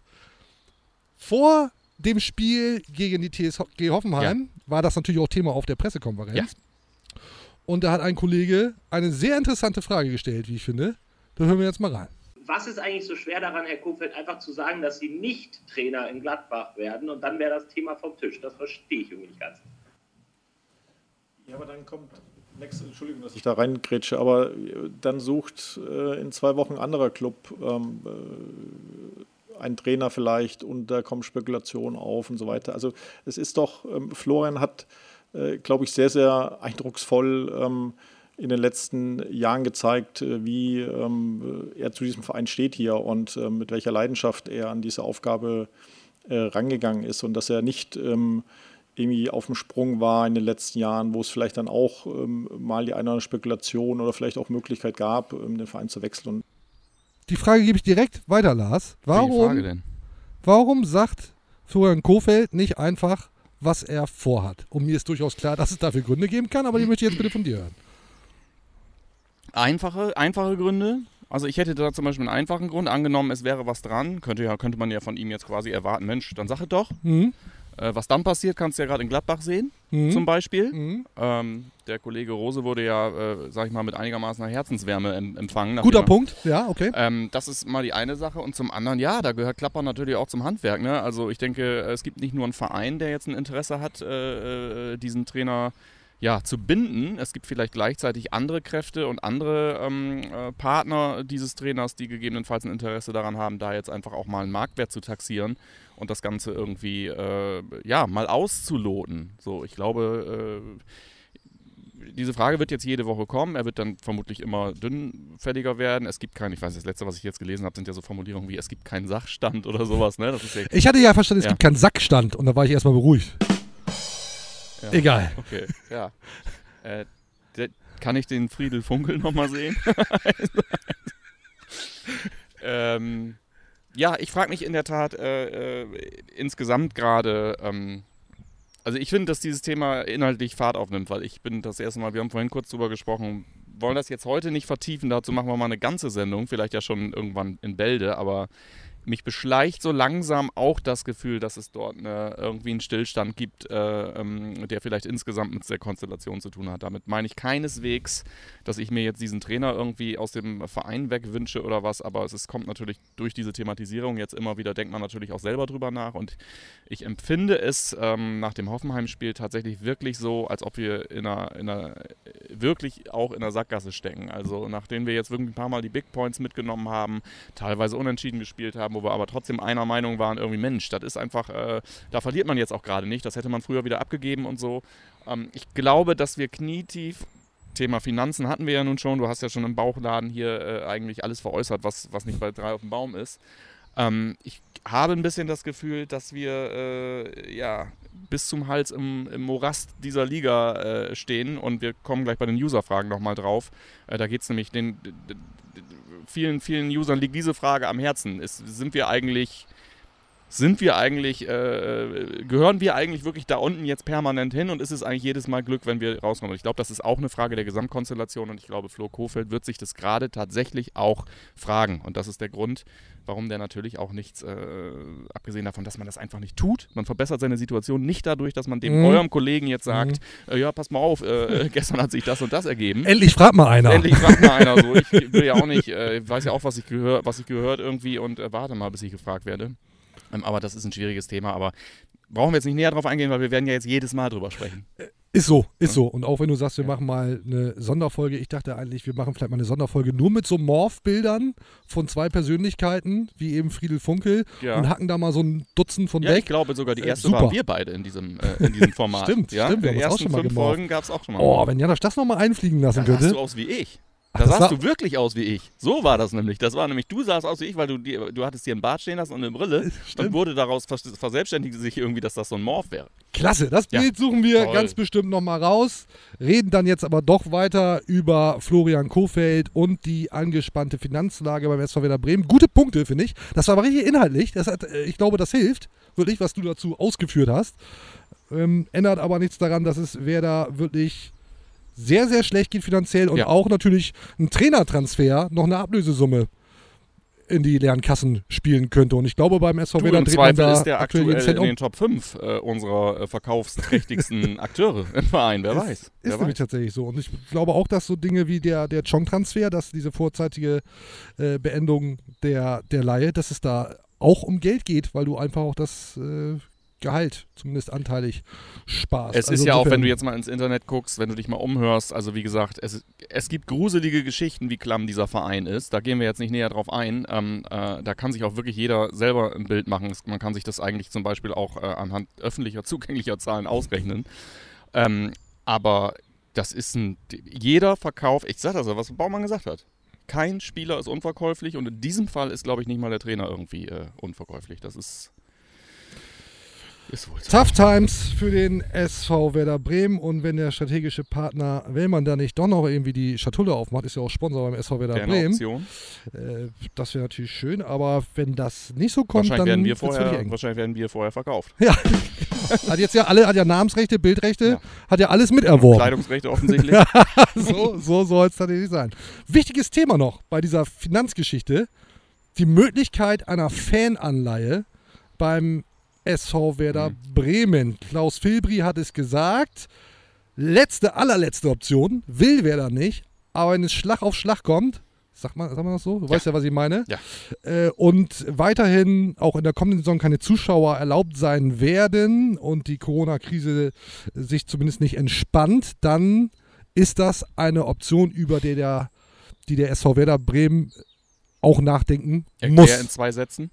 Vor dem Spiel gegen die TSG Hoffenheim war das natürlich auch Thema auf der Pressekonferenz. Ja. Und da hat ein Kollege eine sehr interessante Frage gestellt, wie ich finde. Da hören wir jetzt mal rein. Was ist eigentlich so schwer daran, Herr Kofeld, einfach zu sagen, dass Sie nicht Trainer in Gladbach werden und dann wäre das Thema vom Tisch? Das verstehe ich irgendwie nicht ganz. Ja, aber dann kommt nächste, Entschuldigung, dass ich da reingrätsche, aber äh, dann sucht äh, in zwei Wochen ein anderer Club ähm, äh, einen Trainer vielleicht und da kommen Spekulationen auf und so weiter. Also es ist doch, ähm, Florian hat, äh, glaube ich, sehr, sehr eindrucksvoll ähm, in den letzten Jahren gezeigt, äh, wie ähm, er zu diesem Verein steht hier und äh, mit welcher Leidenschaft er an diese Aufgabe äh, rangegangen ist und dass er nicht ähm, irgendwie auf dem Sprung war in den letzten Jahren, wo es vielleicht dann auch ähm, mal die eine oder andere Spekulation oder vielleicht auch Möglichkeit gab, ähm, den Verein zu wechseln. Die Frage gebe ich direkt weiter, Lars. Warum, denn? warum sagt Florian Kofeld nicht einfach, was er vorhat? Und mir ist durchaus klar, dass es dafür Gründe geben kann, aber die möchte ich jetzt bitte von dir hören. Einfache, einfache Gründe. Also ich hätte da zum Beispiel einen einfachen Grund. Angenommen, es wäre was dran, könnte, ja, könnte man ja von ihm jetzt quasi erwarten, Mensch, dann sag es doch. Mhm. Äh, was dann passiert, kannst du ja gerade in Gladbach sehen, Mhm. zum Beispiel. Mhm. Ähm, der Kollege Rose wurde ja, äh, sag ich mal, mit einigermaßen Herzenswärme em empfangen. Guter er- Punkt, ja, okay. Ähm, das ist mal die eine Sache. Und zum anderen, ja, da gehört Klapper natürlich auch zum Handwerk. Ne? Also ich denke, es gibt nicht nur einen Verein, der jetzt ein Interesse hat, äh, äh, diesen Trainer ja, zu binden. Es gibt vielleicht gleichzeitig andere Kräfte und andere ähm, äh, Partner dieses Trainers, die gegebenenfalls ein Interesse daran haben, da jetzt einfach auch mal einen Marktwert zu taxieren und das Ganze irgendwie äh, ja, mal auszuloten. So, ich glaube, äh, diese Frage wird jetzt jede Woche kommen. Er wird dann vermutlich immer dünnfälliger werden. Es gibt keinen, ich weiß, das letzte, was ich jetzt gelesen habe, sind ja so Formulierungen wie, es gibt keinen Sachstand oder sowas. Ne? Das ist ja, Ich hatte ja verstanden, es Ja. gibt keinen Sackstand und da war ich erstmal beruhigt. Ja. Egal. Okay, ja. Äh, der, kann ich den Friedel Funkel nochmal sehen? ähm, ja, ich frage mich in der Tat äh, äh, insgesamt gerade, ähm, also ich finde, dass dieses Thema inhaltlich Fahrt aufnimmt, weil ich bin das erste Mal, wir haben vorhin kurz drüber gesprochen, wollen das jetzt heute nicht vertiefen, dazu machen wir mal eine ganze Sendung, vielleicht ja schon irgendwann in Bälde, aber mich beschleicht so langsam auch das Gefühl, dass es dort eine, irgendwie einen Stillstand gibt, äh, ähm, der vielleicht insgesamt mit der Konstellation zu tun hat. Damit meine ich keineswegs, dass ich mir jetzt diesen Trainer irgendwie aus dem Verein wegwünsche oder was, aber es ist, kommt natürlich durch diese Thematisierung jetzt immer wieder, denkt man natürlich auch selber drüber nach und ich empfinde es ähm, nach dem Hoffenheim-Spiel tatsächlich wirklich so, als ob wir in einer, in einer, wirklich auch in der Sackgasse stecken. Also nachdem wir jetzt wirklich ein paar Mal die Big Points mitgenommen haben, teilweise unentschieden gespielt haben, wo wir aber trotzdem einer Meinung waren, irgendwie Mensch, das ist einfach, äh, da verliert man jetzt auch gerade nicht, das hätte man früher wieder abgegeben und so. Ähm, ich glaube, dass wir knietief Thema Finanzen hatten wir ja nun schon. Du hast ja schon im Bauchladen hier äh, eigentlich alles veräußert, was, was nicht bei drei auf dem Baum ist. Ähm, ich habe ein bisschen das Gefühl, dass wir äh, ja, bis zum Hals im, im Morast dieser Liga äh, stehen und wir kommen gleich bei den User-Fragen nochmal drauf. Äh, da geht es nämlich den d- d- d- vielen, vielen Usern liegt diese Frage am Herzen. Ist, sind wir eigentlich sind wir eigentlich, äh, gehören wir eigentlich wirklich da unten jetzt permanent hin und ist es eigentlich jedes Mal Glück, wenn wir rauskommen? Und ich glaube, das ist auch eine Frage der Gesamtkonstellation und ich glaube, Flo Kofeld wird sich das gerade tatsächlich auch fragen. Und das ist der Grund, warum der natürlich auch nichts, äh, abgesehen davon, dass man das einfach nicht tut. Man verbessert seine Situation nicht dadurch, dass man dem Mhm. eurem Kollegen jetzt sagt, äh, ja, pass mal auf, äh, gestern hat sich das und das ergeben. Endlich fragt mal einer. Endlich fragt mal einer so. Ich will ja auch nicht, äh, weiß ja auch, was ich, gehör, was ich gehört irgendwie und äh, warte mal, bis ich gefragt werde. Ähm, aber das ist ein schwieriges Thema, aber brauchen wir jetzt nicht näher drauf eingehen, weil wir werden ja jetzt jedes Mal drüber sprechen. Ist so, ist so. Und auch wenn du sagst, wir machen mal eine Sonderfolge, ich dachte eigentlich, wir machen vielleicht mal eine Sonderfolge nur mit so Morph-Bildern von zwei Persönlichkeiten, wie eben Friedel Funkel, Ja. und hacken da mal so ein Dutzend von Ja, ich weg. glaube sogar, die Äh, erste super. waren wir beide in diesem, äh, in diesem Format. Stimmt, ja? stimmt, wir Die haben uns auch ersten schon mal fünf gemorpht. Folgen gab es auch schon mal. Oh, wenn Janosch das nochmal einfliegen lassen Dann könnte. du aus wie ich. Da sahst du wirklich aus wie ich. So war das nämlich. Das war nämlich, du sahst aus wie ich, weil du, dir- du hattest dir einen Bart stehen lassen und eine Brille und wurde daraus vers verselbstständigte sich irgendwie, dass das so ein Morph wäre. Klasse, das Ja. Bild suchen wir Toll. ganz bestimmt nochmal raus. Reden dann jetzt aber doch weiter über Florian Kofeld und die angespannte Finanzlage beim SV Werder Bremen. Gute Punkte, finde ich. Das war aber richtig inhaltlich. Das hat, äh, ich glaube, das hilft, wirklich, was du dazu ausgeführt hast. Ähm, ändert aber nichts daran, dass es Werder wirklich sehr, sehr schlecht geht finanziell und Ja. auch natürlich ein Trainertransfer noch eine Ablösesumme in die leeren Kassen spielen könnte. Und ich glaube, beim SV Werder dreht man da ist der aktuell aktuell in um. den Top 5 äh, unserer äh, verkaufsträchtigsten Akteure im Verein. Wer weiß. Ist Wer nämlich weiß. tatsächlich so. Und ich glaube auch, dass so Dinge wie der, der Chong-Transfer, dass diese vorzeitige äh, Beendung der, der Laie, dass es da auch um Geld geht, weil du einfach auch das äh, Gehalt zumindest anteilig sparst. Es Also ist ja auch, wenn du jetzt mal ins Internet guckst, wenn du dich mal umhörst, also wie gesagt, es, es gibt gruselige Geschichten, wie klamm dieser Verein ist. Da gehen wir jetzt nicht näher drauf ein. Ähm, äh, da kann sich auch wirklich jeder selber ein Bild machen. Es, man kann sich das eigentlich zum Beispiel auch äh, anhand öffentlicher, zugänglicher Zahlen ausrechnen. Ähm, aber das ist ein, jeder Verkauf, ich sag das ja, was Baumann gesagt hat. Kein Spieler ist unverkäuflich und in diesem Fall ist, glaube ich, nicht mal der Trainer irgendwie äh, unverkäuflich. Das ist, ist wohl so. Tough Times für den SV Werder Bremen und wenn der strategische Partner Wellmann da nicht doch noch irgendwie die Schatulle aufmacht, ist ja auch Sponsor beim SV Werder Wäre Bremen. Option. Äh, das wäre natürlich schön, aber wenn das nicht so kommt, Wahrscheinlich dann werden, wir vorher, wahrscheinlich werden wir vorher verkauft. Ja, hat jetzt ja alle, hat ja Namensrechte, Bildrechte, Ja. hat ja alles miterworben. Kleidungsrechte offensichtlich. so so soll es tatsächlich sein. Wichtiges Thema noch bei dieser Finanzgeschichte: die Möglichkeit einer Fananleihe beim SV Werder Mhm. Bremen. Klaus Filbri hat es gesagt. Letzte, allerletzte Option. Will Werder nicht. Aber wenn es Schlag auf Schlag kommt, sagt man, sagt man das so? Du weißt ja, was ich meine. Ja. Äh, und weiterhin auch in der kommenden Saison keine Zuschauer erlaubt sein werden und die Corona-Krise sich zumindest nicht entspannt, dann ist das eine Option, über die der, die der SV Werder Bremen auch nachdenken Erklär muss. in zwei Sätzen.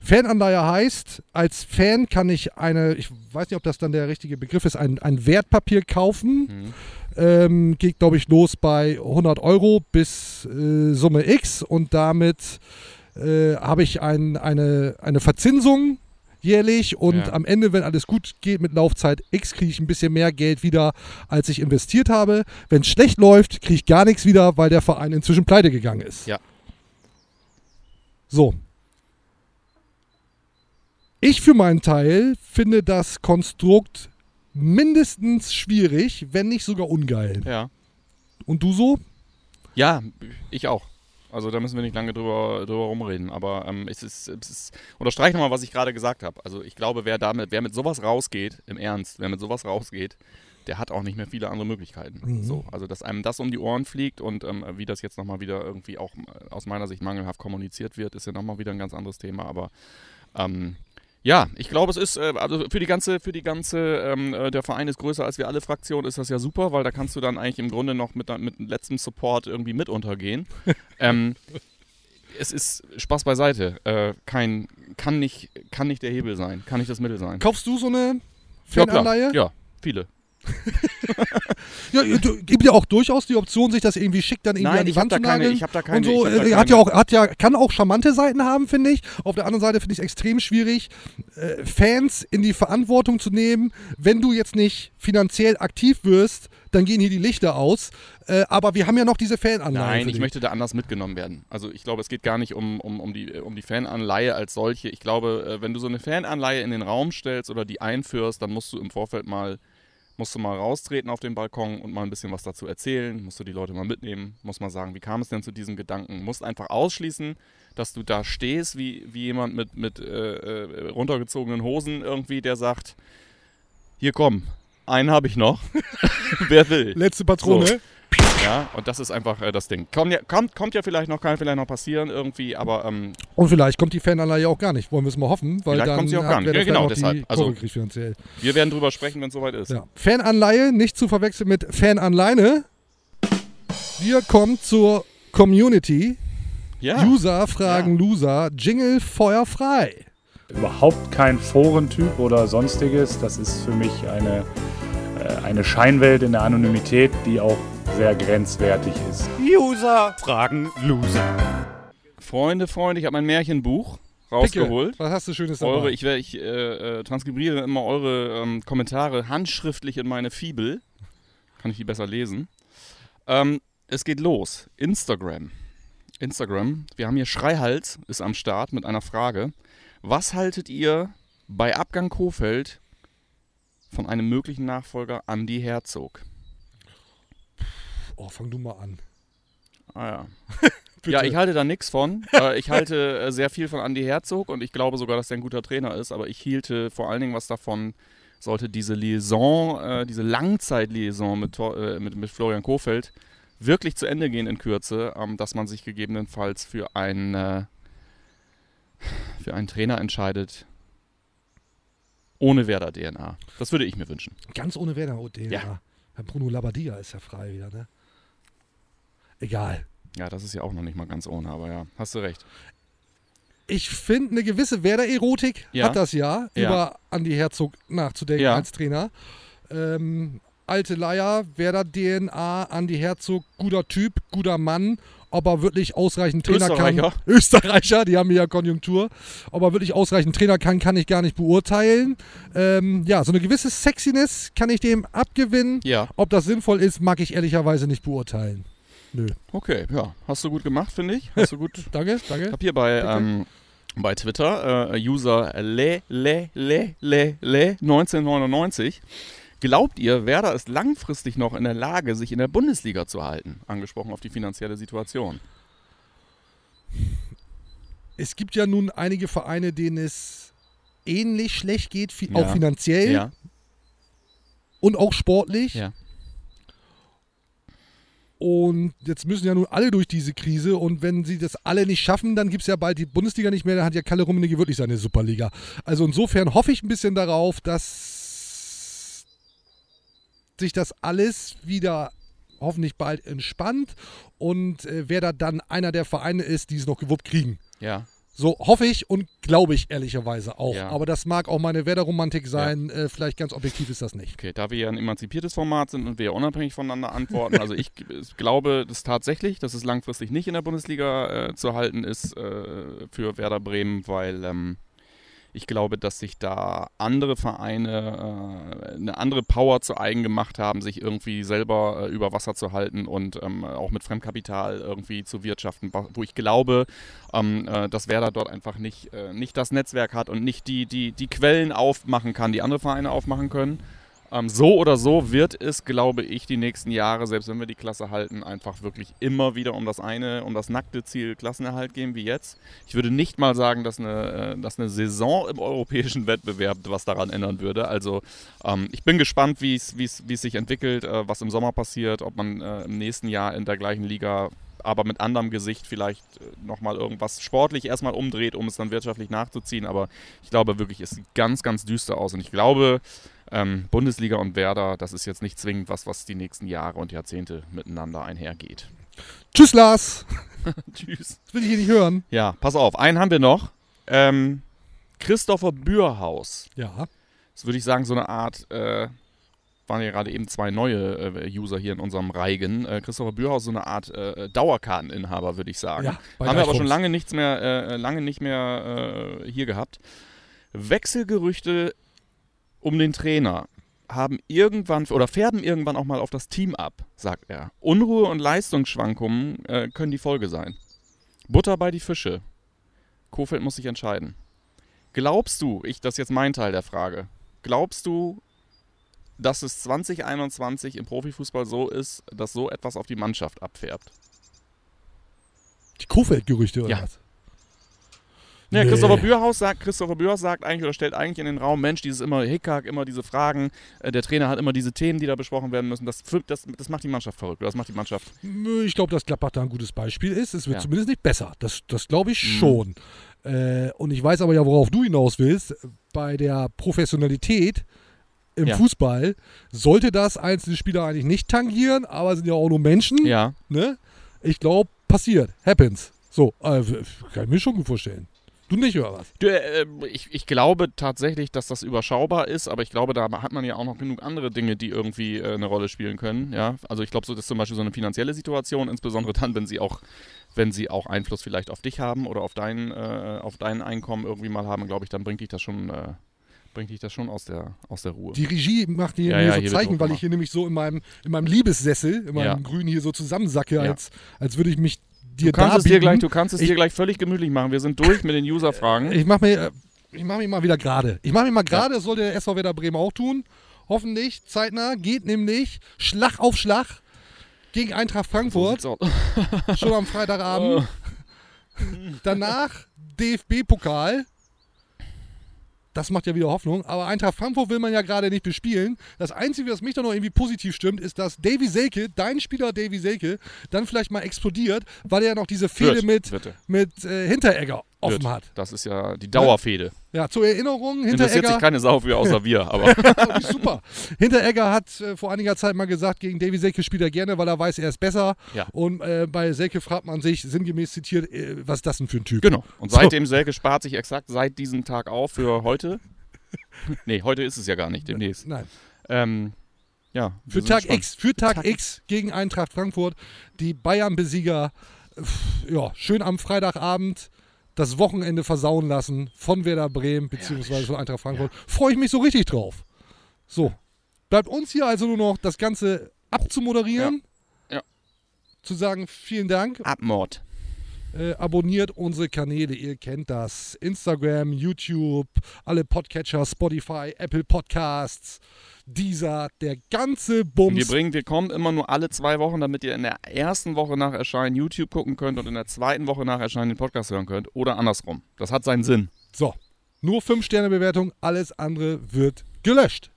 Fananleihe heißt, als Fan kann ich eine, ich weiß nicht, ob das dann der richtige Begriff ist, ein, ein Wertpapier kaufen. Mhm. Ähm, geht, glaube ich, los bei 100 Euro bis äh, Summe X und damit äh, habe ich ein, eine, eine Verzinsung jährlich und Ja. am Ende, wenn alles gut geht mit Laufzeit X, kriege ich ein bisschen mehr Geld wieder, als ich investiert habe. Wenn es schlecht läuft, kriege ich gar nichts wieder, weil der Verein inzwischen pleite gegangen ist. Ja. So. Ich für meinen Teil finde das Konstrukt mindestens schwierig, wenn nicht sogar ungeil. Ja. Und du so? Ja, ich auch. Also da müssen wir nicht lange drüber, drüber rumreden. Aber ähm, es ist, es ist unterstreiche nochmal, was ich gerade gesagt habe. Also ich glaube, wer damit, wer mit sowas rausgeht, im Ernst, wer mit sowas rausgeht, der hat auch nicht mehr viele andere Möglichkeiten. Mhm. So, also dass einem das um die Ohren fliegt und ähm, wie das jetzt nochmal wieder irgendwie auch äh, aus meiner Sicht mangelhaft kommuniziert wird, ist ja nochmal wieder ein ganz anderes Thema. Aber ähm, ja, ich glaube, es ist, äh, also für die ganze, für die ganze, ähm, äh, der Verein ist größer als wir alle Fraktionen, ist das ja super, weil da kannst du dann eigentlich im Grunde noch mit, mit letztem Support irgendwie mit untergehen. ähm, es ist Spaß beiseite. Äh, kein, kann nicht, kann nicht der Hebel sein, kann nicht das Mittel sein. Kaufst du so eine Ja. Fananleihe? Ja, viele. Ja, du, gibt ja auch durchaus die Option, sich das irgendwie schick dann irgendwie Nein, an die Wand zu keine- nageln. ich hab da keine- Und so, äh, hat ja keine- auch, hat ja, kann auch charmante Seiten haben, finde ich. Auf der anderen Seite finde ich es extrem schwierig, äh, Fans in die Verantwortung zu nehmen. Wenn du jetzt nicht finanziell aktiv wirst, dann gehen hier die Lichter aus. Äh, aber wir haben ja noch diese Fananleihe. Nein, ich möchte da anders mitgenommen werden. Also ich glaube, es geht gar nicht um, um, um, die, um die Fananleihe als solche. Ich glaube, äh, wenn du so eine Fananleihe in den Raum stellst oder die einführst, dann musst du im Vorfeld mal, musst du mal raustreten auf den Balkon und mal ein bisschen was dazu erzählen, musst du die Leute mal mitnehmen, musst mal sagen, wie kam es denn zu diesem Gedanken, musst einfach ausschließen, dass du da stehst wie, wie jemand mit, mit äh, äh, runtergezogenen Hosen irgendwie, der sagt, hier komm, einen habe ich noch, wer will. Letzte Patrone. So. Ja, und das ist einfach äh, das Ding. Kommt ja, kommt, kommt ja vielleicht noch, kann vielleicht noch passieren irgendwie, aber ähm, Und vielleicht kommt die Fananleihe auch gar nicht. Wollen wir es mal hoffen. Weil Vielleicht dann kommt sie auch gar nicht. Ja, genau, deshalb. Also- finanziell. wir werden drüber sprechen, wenn es soweit ist. Ja. Fananleihe, nicht zu verwechseln mit Fananleine. Wir kommen zur Community. Ja. User fragen Loser. Jingle Feuer frei. überhaupt kein Forentyp oder sonstiges. Das ist für mich eine, äh, eine Scheinwelt in der Anonymität, die auch sehr grenzwertig ist. User fragen Loser. Freunde, Freunde, ich habe mein Märchenbuch Picke, rausgeholt. was hast du Schönes dabei? Eure, ich, ich äh, äh, transkribiere immer eure ähm, Kommentare handschriftlich in meine Fibel. Kann ich die besser lesen. Ähm, es geht los. Instagram. Instagram. Wir haben hier Schreihals, ist am Start mit einer Frage. Was haltet ihr bei Abgang Kofeld von einem möglichen Nachfolger Andy Herzog? Oh, fang du mal an. Ah ja. Ja, ich halte da nichts von. Äh, ich halte äh, sehr viel von Andy Herzog und ich glaube sogar, dass er ein guter Trainer ist, aber ich hielte vor allen Dingen was davon, sollte diese Liaison, äh, diese Langzeitliaison mit, mit, mit Florian Kofeld wirklich zu Ende gehen in Kürze, ähm, dass man sich gegebenenfalls für einen, für einen Trainer entscheidet ohne Werder-DNA. Das würde ich mir wünschen. Ganz ohne Werder und den. Ja. Herr Bruno Labbadia ist ja frei wieder, ne? Egal. Ja, das ist ja auch noch nicht mal ganz ohne, aber ja, hast du recht. Ich finde, eine gewisse Werder-Erotik Ja. hat das ja, Ja. über Andi Herzog nachzudenken Ja. als Trainer. Ähm, alte Leier, Werder-DNA, Andi Herzog, guter Typ, guter Mann. Ob er wirklich ausreichend Trainer kann. Österreicher. Österreicher, die haben ja Konjunktur. Ob er wirklich ausreichend Trainer kann, kann ich gar nicht beurteilen. Ähm, ja, so eine gewisse Sexiness kann ich dem abgewinnen. Ja. Ob das sinnvoll ist, mag ich ehrlicherweise nicht beurteilen. Nö. Okay, ja. Hast du gut gemacht, finde ich. Hast du gut Danke, Ich danke. habe hier bei, ähm, bei Twitter äh, User le, le, le, le, le 1999. Glaubt ihr, Werder ist langfristig noch in der Lage, sich in der Bundesliga zu halten? Angesprochen auf die finanzielle Situation. Es gibt ja nun einige Vereine, denen es ähnlich schlecht geht, fi Ja. auch finanziell Ja, und auch sportlich. ja. Und jetzt müssen ja nun alle durch diese Krise. Und wenn sie das alle nicht schaffen, dann gibt es ja bald die Bundesliga nicht mehr. Dann hat ja Kalle Rummenigge wirklich seine Superliga. Also insofern hoffe ich ein bisschen darauf, dass sich das alles wieder hoffentlich bald entspannt und äh, wer da dann einer der Vereine ist, die es noch gewuppt kriegen. Ja, So hoffe ich und glaube ich ehrlicherweise auch. Ja. Aber das mag auch meine Werder-Romantik sein. Äh, vielleicht ganz objektiv ist das nicht. okay. Da wir ja ein emanzipiertes Format sind und wir ja unabhängig voneinander antworten, also ich glaube das tatsächlich, dass es langfristig nicht in der Bundesliga äh, zu halten ist äh, für Werder Bremen, weil ähm, ich glaube, dass sich da andere Vereine äh, eine andere Power zu eigen gemacht haben, sich irgendwie selber äh, über Wasser zu halten und ähm, auch mit Fremdkapital irgendwie zu wirtschaften, wo ich glaube, ähm, äh, dass Werder dort einfach nicht, äh, nicht das Netzwerk hat und nicht die, die, die Quellen aufmachen kann, die andere Vereine aufmachen können. Ähm, so oder so wird es, glaube ich, die nächsten Jahre, selbst wenn wir die Klasse halten, einfach wirklich immer wieder um das eine, um das nackte Ziel Klassenerhalt gehen wie jetzt. Ich würde nicht mal sagen, dass eine, äh, dass eine Saison im europäischen Wettbewerb was daran ändern würde. Also ähm, ich bin gespannt, wie es sich entwickelt, äh, was im Sommer passiert, ob man äh, im nächsten Jahr in der gleichen Liga aber mit anderem Gesicht vielleicht äh, nochmal irgendwas sportlich erstmal umdreht, um es dann wirtschaftlich nachzuziehen. Aber ich glaube wirklich, es sieht ganz, ganz düster aus. Und ich glaube, ähm, Bundesliga und Werder, das ist jetzt nicht zwingend was, was die nächsten Jahre und Jahrzehnte miteinander einhergeht. Tschüss, Lars. Tschüss. Das will ich hier nicht hören. Ja, pass auf, einen haben wir noch. Ähm, Christopher Bürhaus. Ja. Das würde ich sagen, so eine Art, äh, waren ja gerade eben zwei neue äh, User hier in unserem Reigen. Äh, Christopher Bürhaus, so eine Art äh, Dauerkarteninhaber, würde ich sagen. Ja, Haben wir aber schon lange nichts mehr, äh, lange nicht mehr äh, hier gehabt. Wechselgerüchte um den Trainer haben irgendwann oder färben irgendwann auch mal auf das Team ab, sagt er. Unruhe und Leistungsschwankungen äh, können die Folge sein. Butter bei die Fische. Kofeld muss sich entscheiden. Glaubst du, ich, das ist jetzt mein Teil der Frage, glaubst du, dass es 2021 im Profifußball so ist, dass so etwas auf die Mannschaft abfärbt? Die Kofeld-Gerüchte oder Ja. was? Ja, Nee. Christopher Bürhaus sagt, Christopher Bürhaus sagt eigentlich oder stellt eigentlich in den Raum, Mensch, dieses immer Hickhack, immer diese Fragen, äh, der Trainer hat immer diese Themen, die da besprochen werden müssen, das, das, das macht die Mannschaft verrückt, oder das macht die Mannschaft. Ich glaube, dass Gladbach da ein gutes Beispiel ist. Es wird Ja. zumindest nicht besser. Das, das glaube ich Mhm. schon. Äh, und ich weiß aber ja, worauf du hinaus willst. Bei der Professionalität im Ja. Fußball sollte das einzelne Spieler eigentlich nicht tangieren, aber sind ja auch nur Menschen. Ja, Ne? Ich glaube, passiert. Happens. So, äh, kann ich mir schon gut vorstellen. Du nicht, oder was? Du, äh, ich, ich glaube tatsächlich, dass das überschaubar ist, aber ich glaube, da hat man ja auch noch genug andere Dinge, die irgendwie äh, eine Rolle spielen können. Ja? Also ich glaube, so das ist zum Beispiel so eine finanzielle Situation, insbesondere dann, wenn sie auch, wenn sie auch Einfluss vielleicht auf dich haben oder auf dein, äh, auf dein Einkommen irgendwie mal haben, glaube ich, dann bringt dich das schon, äh, bringt dich das schon aus der, aus der Ruhe. Die Regie macht hier Ja, mir ja, so hier Zeichen, weil ich hier nämlich so in meinem, in meinem Liebessessel, in meinem Ja. Grün hier so zusammensacke, als, als würde ich mich dir Du kannst, es dir gleich, du kannst es Ich- dir gleich völlig gemütlich machen. Wir sind durch mit den User-Fragen. Ich mache mir, ich mach mich mal wieder gerade. Ich mache mich mal gerade, das soll der SV Werder Bremen auch tun. Hoffentlich, zeitnah, geht nämlich Schlag auf Schlag gegen Eintracht Frankfurt, So schon am Freitagabend. Oh. Danach DFB-Pokal. Das macht ja wieder Hoffnung. Aber Eintracht Frankfurt will man ja gerade nicht bespielen. Das Einzige, was mich da noch irgendwie positiv stimmt, ist, dass Davy Selke, dein Spieler Davy Selke, dann vielleicht mal explodiert, weil er ja noch diese Fehde mit, bitte. mit äh, Hinteregger offen Wird. hat. Das ist ja die Dauerfehde. Ja, zur Erinnerung, Interessiert sich Hinteregger. keine Sau für, außer wir. Aber Super. Hinteregger hat äh, vor einiger Zeit mal gesagt, gegen Davy Selke spielt er gerne, weil er weiß, er ist besser. Ja. Und äh, bei Selke fragt man sich, sinngemäß zitiert, äh, was ist das denn für ein Typ? genau. Und So. seitdem Selke spart sich exakt seit diesem Tag auf für heute. nee, heute ist es ja gar nicht, demnächst. Nein. Ähm, ja. Für Tag gespannt. X, für Tag, X gegen Eintracht Frankfurt, die Bayern-Besieger, ja, schön am Freitagabend das Wochenende versauen lassen von Werder Bremen beziehungsweise von Eintracht Frankfurt. Freue ich mich so richtig drauf. So, bleibt uns hier also nur noch das Ganze abzumoderieren. Ja. Ja. Zu sagen, vielen Dank. Abmord. Äh, abonniert unsere Kanäle, ihr kennt das. Instagram, YouTube, alle Podcatcher, Spotify, Apple Podcasts, dieser, der ganze Bums. Wir bringen, wir kommen immer nur alle zwei Wochen, damit ihr in der ersten Woche nach Erscheinen YouTube gucken könnt und in der zweiten Woche nach Erscheinen den Podcast hören könnt. Oder andersrum. Das hat seinen Sinn. So, nur 5-Sterne-Bewertung, alles andere wird gelöscht.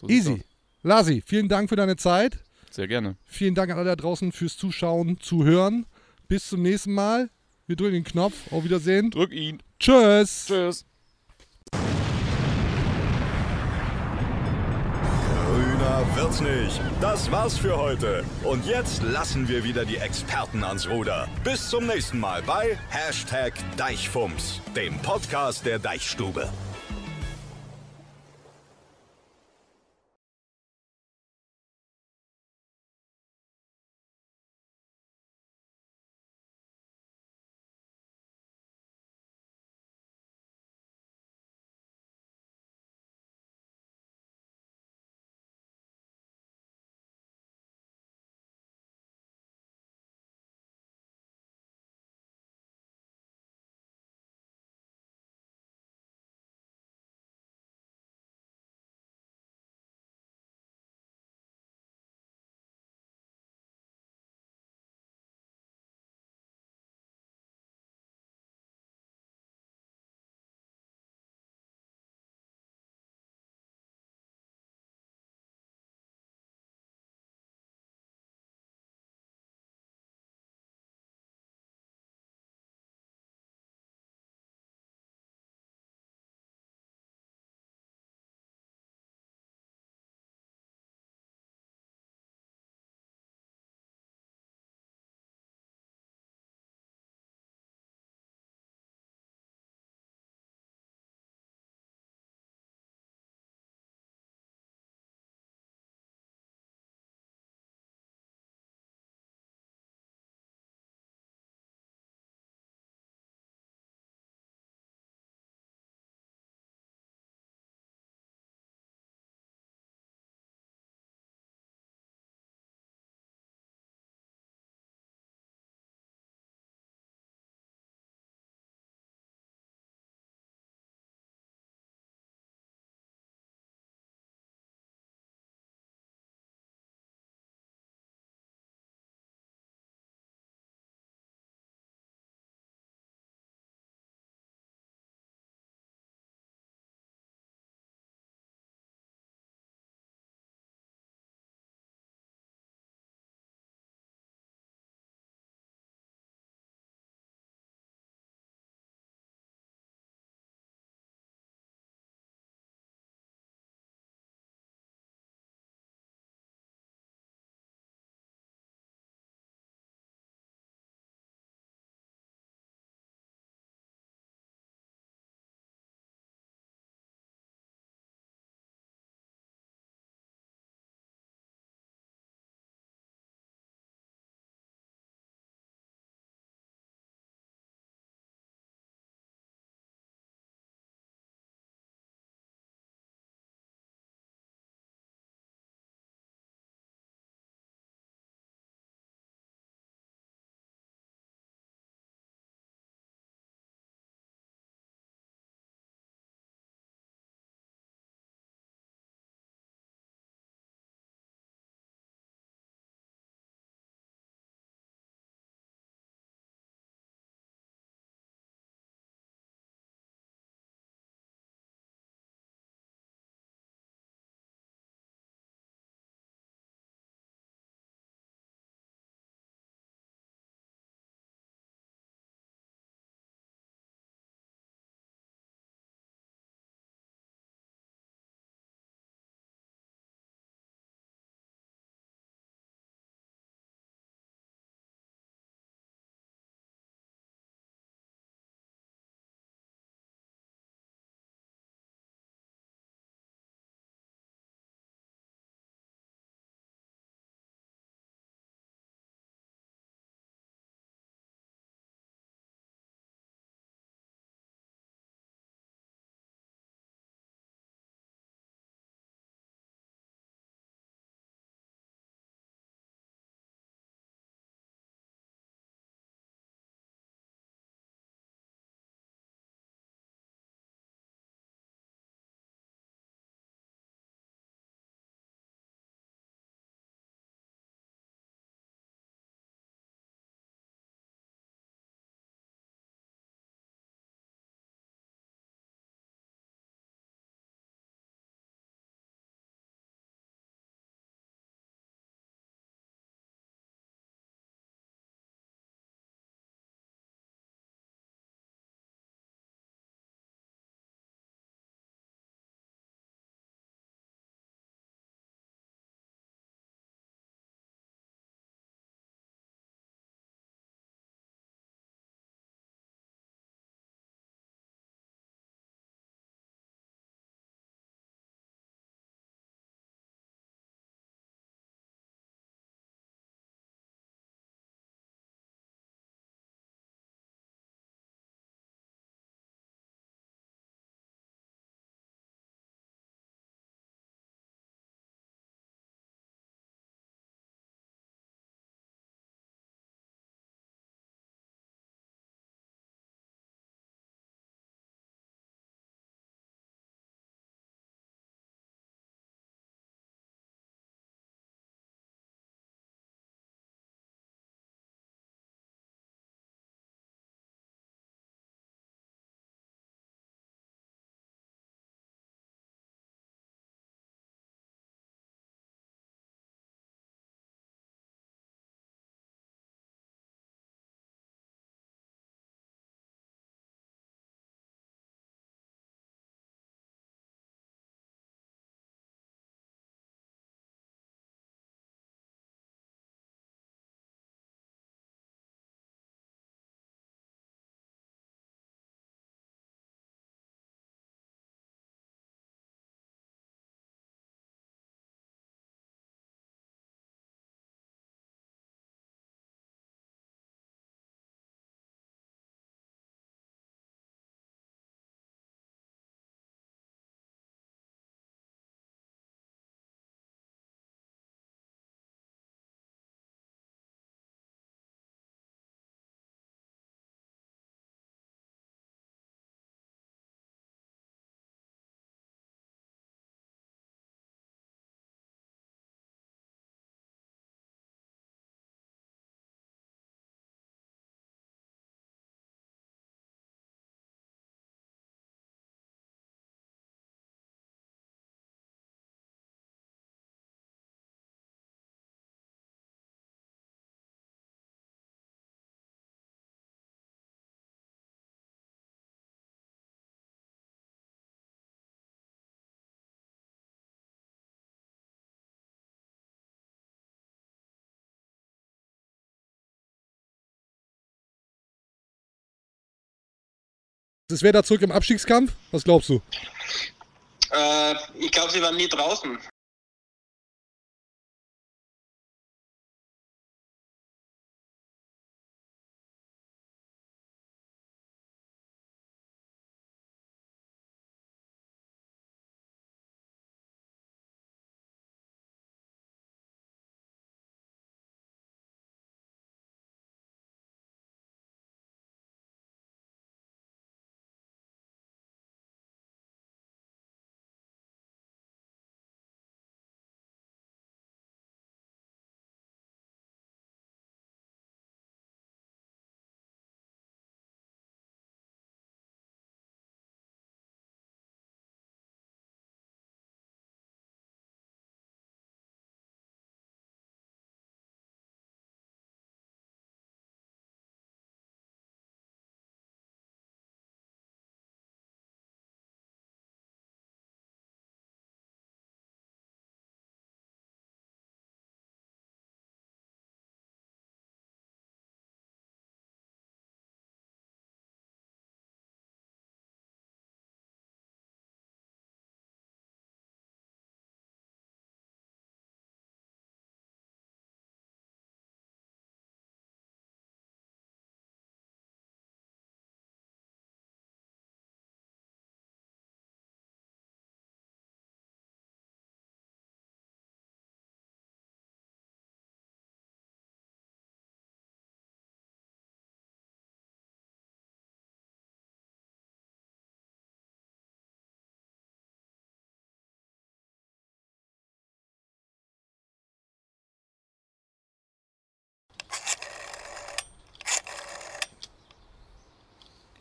So Easy. Lasi, vielen Dank für deine Zeit. Sehr gerne. Vielen Dank an alle da draußen fürs Zuschauen, Zuhören. Bis zum nächsten Mal. Wir drücken den Knopf. Auf Wiedersehen. Drück ihn. Tschüss. Tschüss. Grüner wird's nicht. Das war's für heute. Und jetzt lassen wir wieder die Experten ans Ruder. Bis zum nächsten Mal bei Hashtag Deichfumms, dem Podcast der Deichstube. Ist Werder zurück im Abstiegskampf? Was glaubst du? Äh, ich glaube, sie waren nie draußen.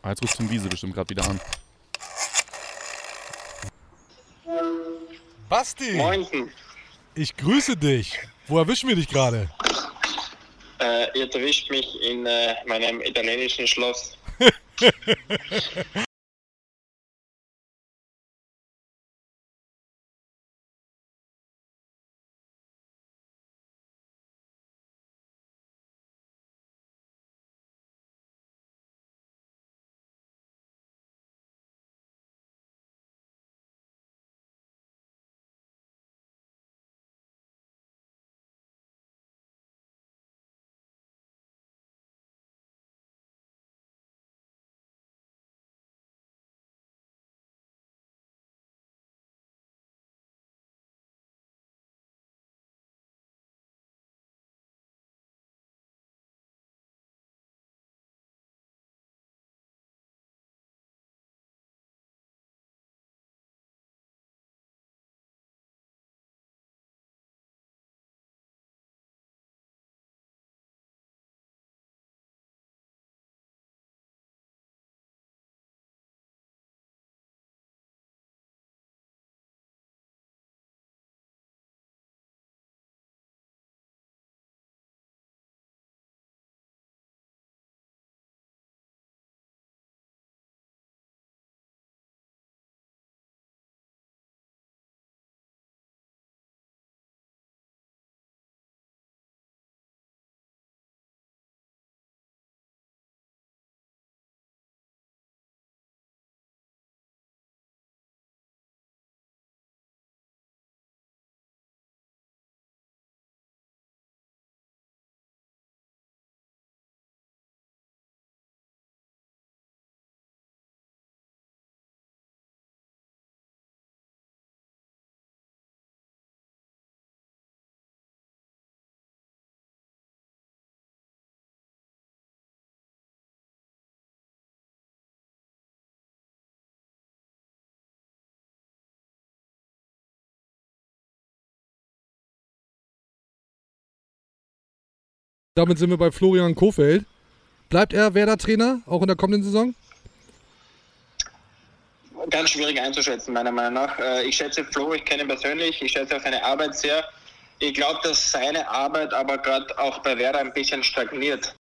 Ah, jetzt ruft Tim Wiese bestimmt gerade wieder an. Basti, Moinsen. ich grüße dich. Wo erwischen wir dich gerade? Äh, ihr erwischt mich in äh, meinem italienischen Schloss. Damit sind wir bei Florian Kofeld. Bleibt er Werder-Trainer, auch in der kommenden Saison? Ganz schwierig einzuschätzen, meiner Meinung nach. Äh, Ich schätze Flo, ich kenne ihn persönlich, ich schätze auch seine Arbeit sehr. Ich glaube, dass seine Arbeit aber gerade auch bei Werder ein bisschen stagniert.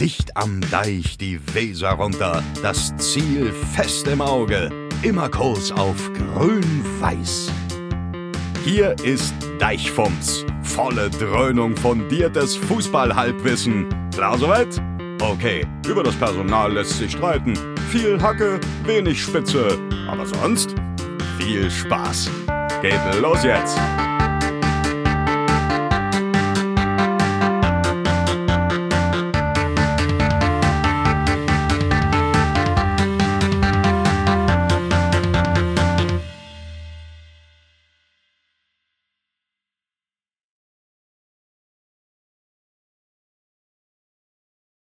Dicht am Deich die Weser runter, das Ziel fest im Auge, immer Kurs auf grün-weiß. Hier ist Deichfumms, volle Dröhnung fundiertes Fußballhalbwissen. Klar soweit? Okay, über das Personal lässt sich streiten. Viel Hacke, wenig Spitze, aber sonst viel Spaß. Geht los jetzt!